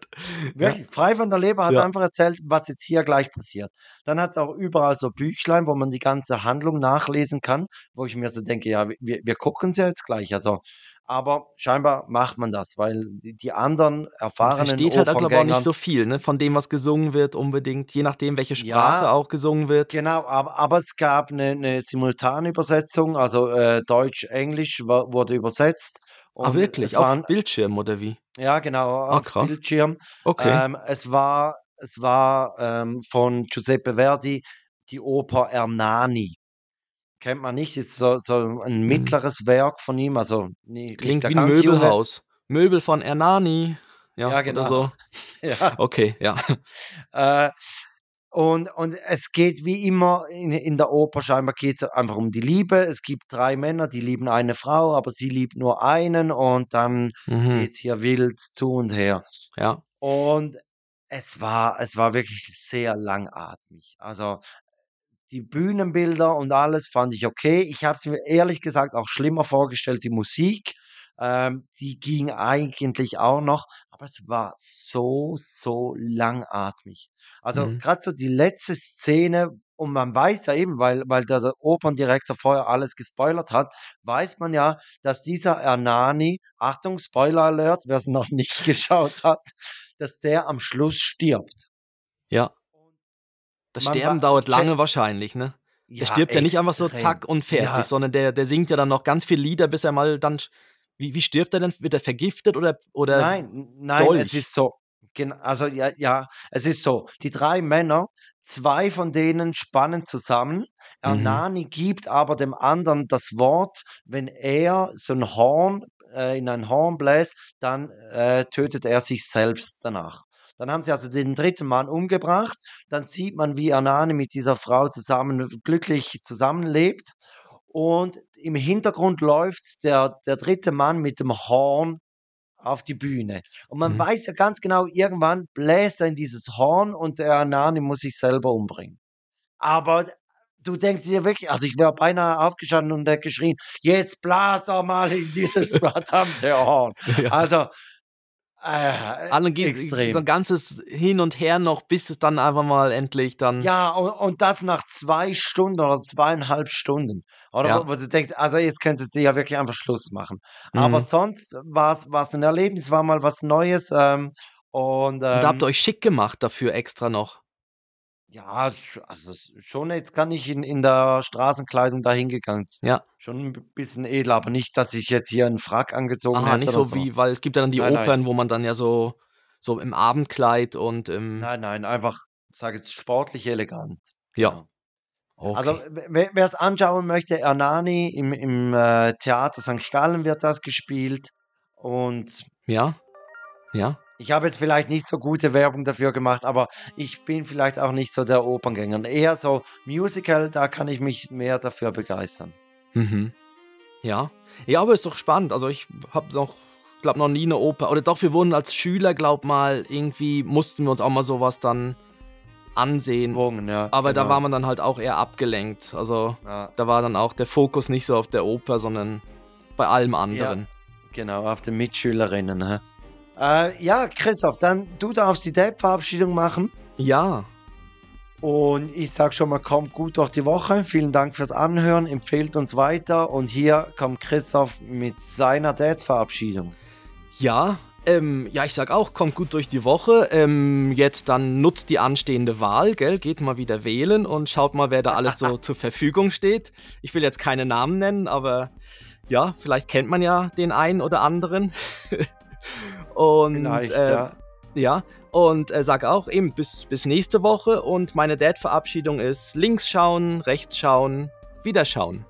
wirklich frei von der Leber hat Ja. einfach erzählt, was jetzt hier gleich passiert. Dann hat es auch überall so Büchlein, wo man die ganze Handlung nachlesen kann, wo ich mir so denke, ja, wir, wir gucken sie jetzt gleich. Also, aber scheinbar macht man das, weil die, anderen Man erfahrenen versteht halt, glaube ich, auch nicht so viel, ne, von dem, was gesungen wird, unbedingt, je nachdem, welche Ja. Sprache auch gesungen wird. Genau, aber, aber es gab eine, eine Simultanübersetzung, also äh, Deutsch-Englisch wurde übersetzt. Ah, Und wirklich? es Auf waren, Bildschirm oder wie? ja genau, Ah, auf krass. Bildschirm. Okay. Ähm, es war, es war ähm, von Giuseppe Verdi die Oper Ernani. Kennt man nicht, ist so, so ein Hm. mittleres Werk von ihm, also nicht Klingt wie ein ganz junge. Möbelhaus. Möbel von Ernani. Ja, Ja, genau. so. Ja. Okay, ja. Äh, und, und es geht wie immer in, in der Oper, scheinbar geht es einfach um die Liebe. Es gibt drei Männer, die lieben eine Frau, aber sie liebt nur einen und dann Mhm. geht es hier wild zu und her. Ja. Und es war, es war wirklich sehr langatmig. Also die Bühnenbilder und alles fand ich okay. Ich habe es mir ehrlich gesagt auch schlimmer vorgestellt, die Musik. Ähm, die ging eigentlich auch noch, aber es war so, so langatmig. Also Mhm. gerade so die letzte Szene, und man weiß ja eben, weil, weil der, der Operndirektor vorher alles gespoilert hat, weiß man ja, dass dieser Ernani, Achtung, Spoiler Alert, wer es noch nicht geschaut hat, dass der am Schluss stirbt. Ja. Das Man Sterben dauert lange wahrscheinlich, ne? Der Ja, stirbt ja nicht einfach so zack und fertig, Ja, sondern der, der singt ja dann noch ganz viele Lieder, bis er mal dann, Wie, wie stirbt er denn? Wird er vergiftet oder, oder Nein, nein, Dolch? es ist so. Also ja, ja, es ist so. Die drei Männer, zwei von denen spannen zusammen. Mhm. Ernani gibt aber dem anderen das Wort, wenn er so ein Horn äh, in ein Horn bläst, dann äh, tötet er sich selbst danach. Dann haben sie also den dritten Mann umgebracht. Dann sieht man, wie Ernani mit dieser Frau zusammen glücklich zusammenlebt. Und im Hintergrund läuft der, der dritte Mann mit dem Horn auf die Bühne. Und man Mhm. weiß ja ganz genau, irgendwann bläst er in dieses Horn und der Anani muss sich selber umbringen. Aber du denkst dir wirklich, also ich wäre beinahe aufgestanden und hätte geschrien, jetzt blas doch mal in dieses verdammte Horn. Ja. Also, äh, Allen geht extrem. so ein ganzes Hin und Her noch, bis es dann einfach mal endlich dann. Ja, und, und das nach zwei Stunden oder zweieinhalb Stunden. Oder Ja. wo, du denkst, also jetzt könntest du ja wirklich einfach Schluss machen. Aber Mhm. sonst war es ein Erlebnis, war mal was Neues. Ähm, und, Und da habt ihr ähm, euch schick gemacht dafür extra noch. Ja, sch- also s- schon jetzt kann ich in, in der Straßenkleidung da hingegangen. Ja. Schon ein bisschen edler, aber nicht, dass ich jetzt hier einen Frack angezogen hätte nicht oder so wie, weil es gibt ja dann die Nein, nein. Opern, wo man dann ja so, so im Abendkleid und im. Nein, nein, einfach, sage jetzt sportlich elegant. Ja. Genau. Okay. Also wer es anschauen möchte, Ernani im, im äh, Theater St. Gallen wird das gespielt. Und ja. Ja. Ich habe jetzt vielleicht nicht so gute Werbung dafür gemacht, aber ich bin vielleicht auch nicht so der Operngänger. Eher so Musical, da kann ich mich mehr dafür begeistern. Mhm. Ja. Ja, aber ist doch spannend. Also ich habe noch, glaube noch nie eine Oper. Oder doch, wir wurden als Schüler, glaub mal, irgendwie mussten wir uns auch mal sowas dann ansehen. Gezwungen, ja. Aber da genau. war man dann halt auch eher abgelenkt. Also Ja, da war dann auch der Fokus nicht so auf der Oper, sondern bei allem anderen. genau, auf den Mitschülerinnen. Äh, ja, Christoph, dann du darfst die Date-Verabschiedung machen. Ja. Und ich sage schon mal, kommt gut durch die Woche. Vielen Dank fürs Anhören, empfehlt uns weiter. Und hier kommt Christoph mit seiner Date-Verabschiedung. Ja, ähm, ja, ich sag auch, kommt gut durch die Woche. Ähm, jetzt dann nutzt die anstehende Wahl, gell? Geht mal wieder wählen und schaut mal, wer da alles so zur Verfügung steht. Ich will jetzt keine Namen nennen, aber ja, vielleicht kennt man ja den einen oder anderen. und Vielleicht, äh, ja. ja, und äh, sag auch eben bis, bis nächste Woche. Und meine Dad-Verabschiedung ist links schauen, rechts schauen, wieder schauen.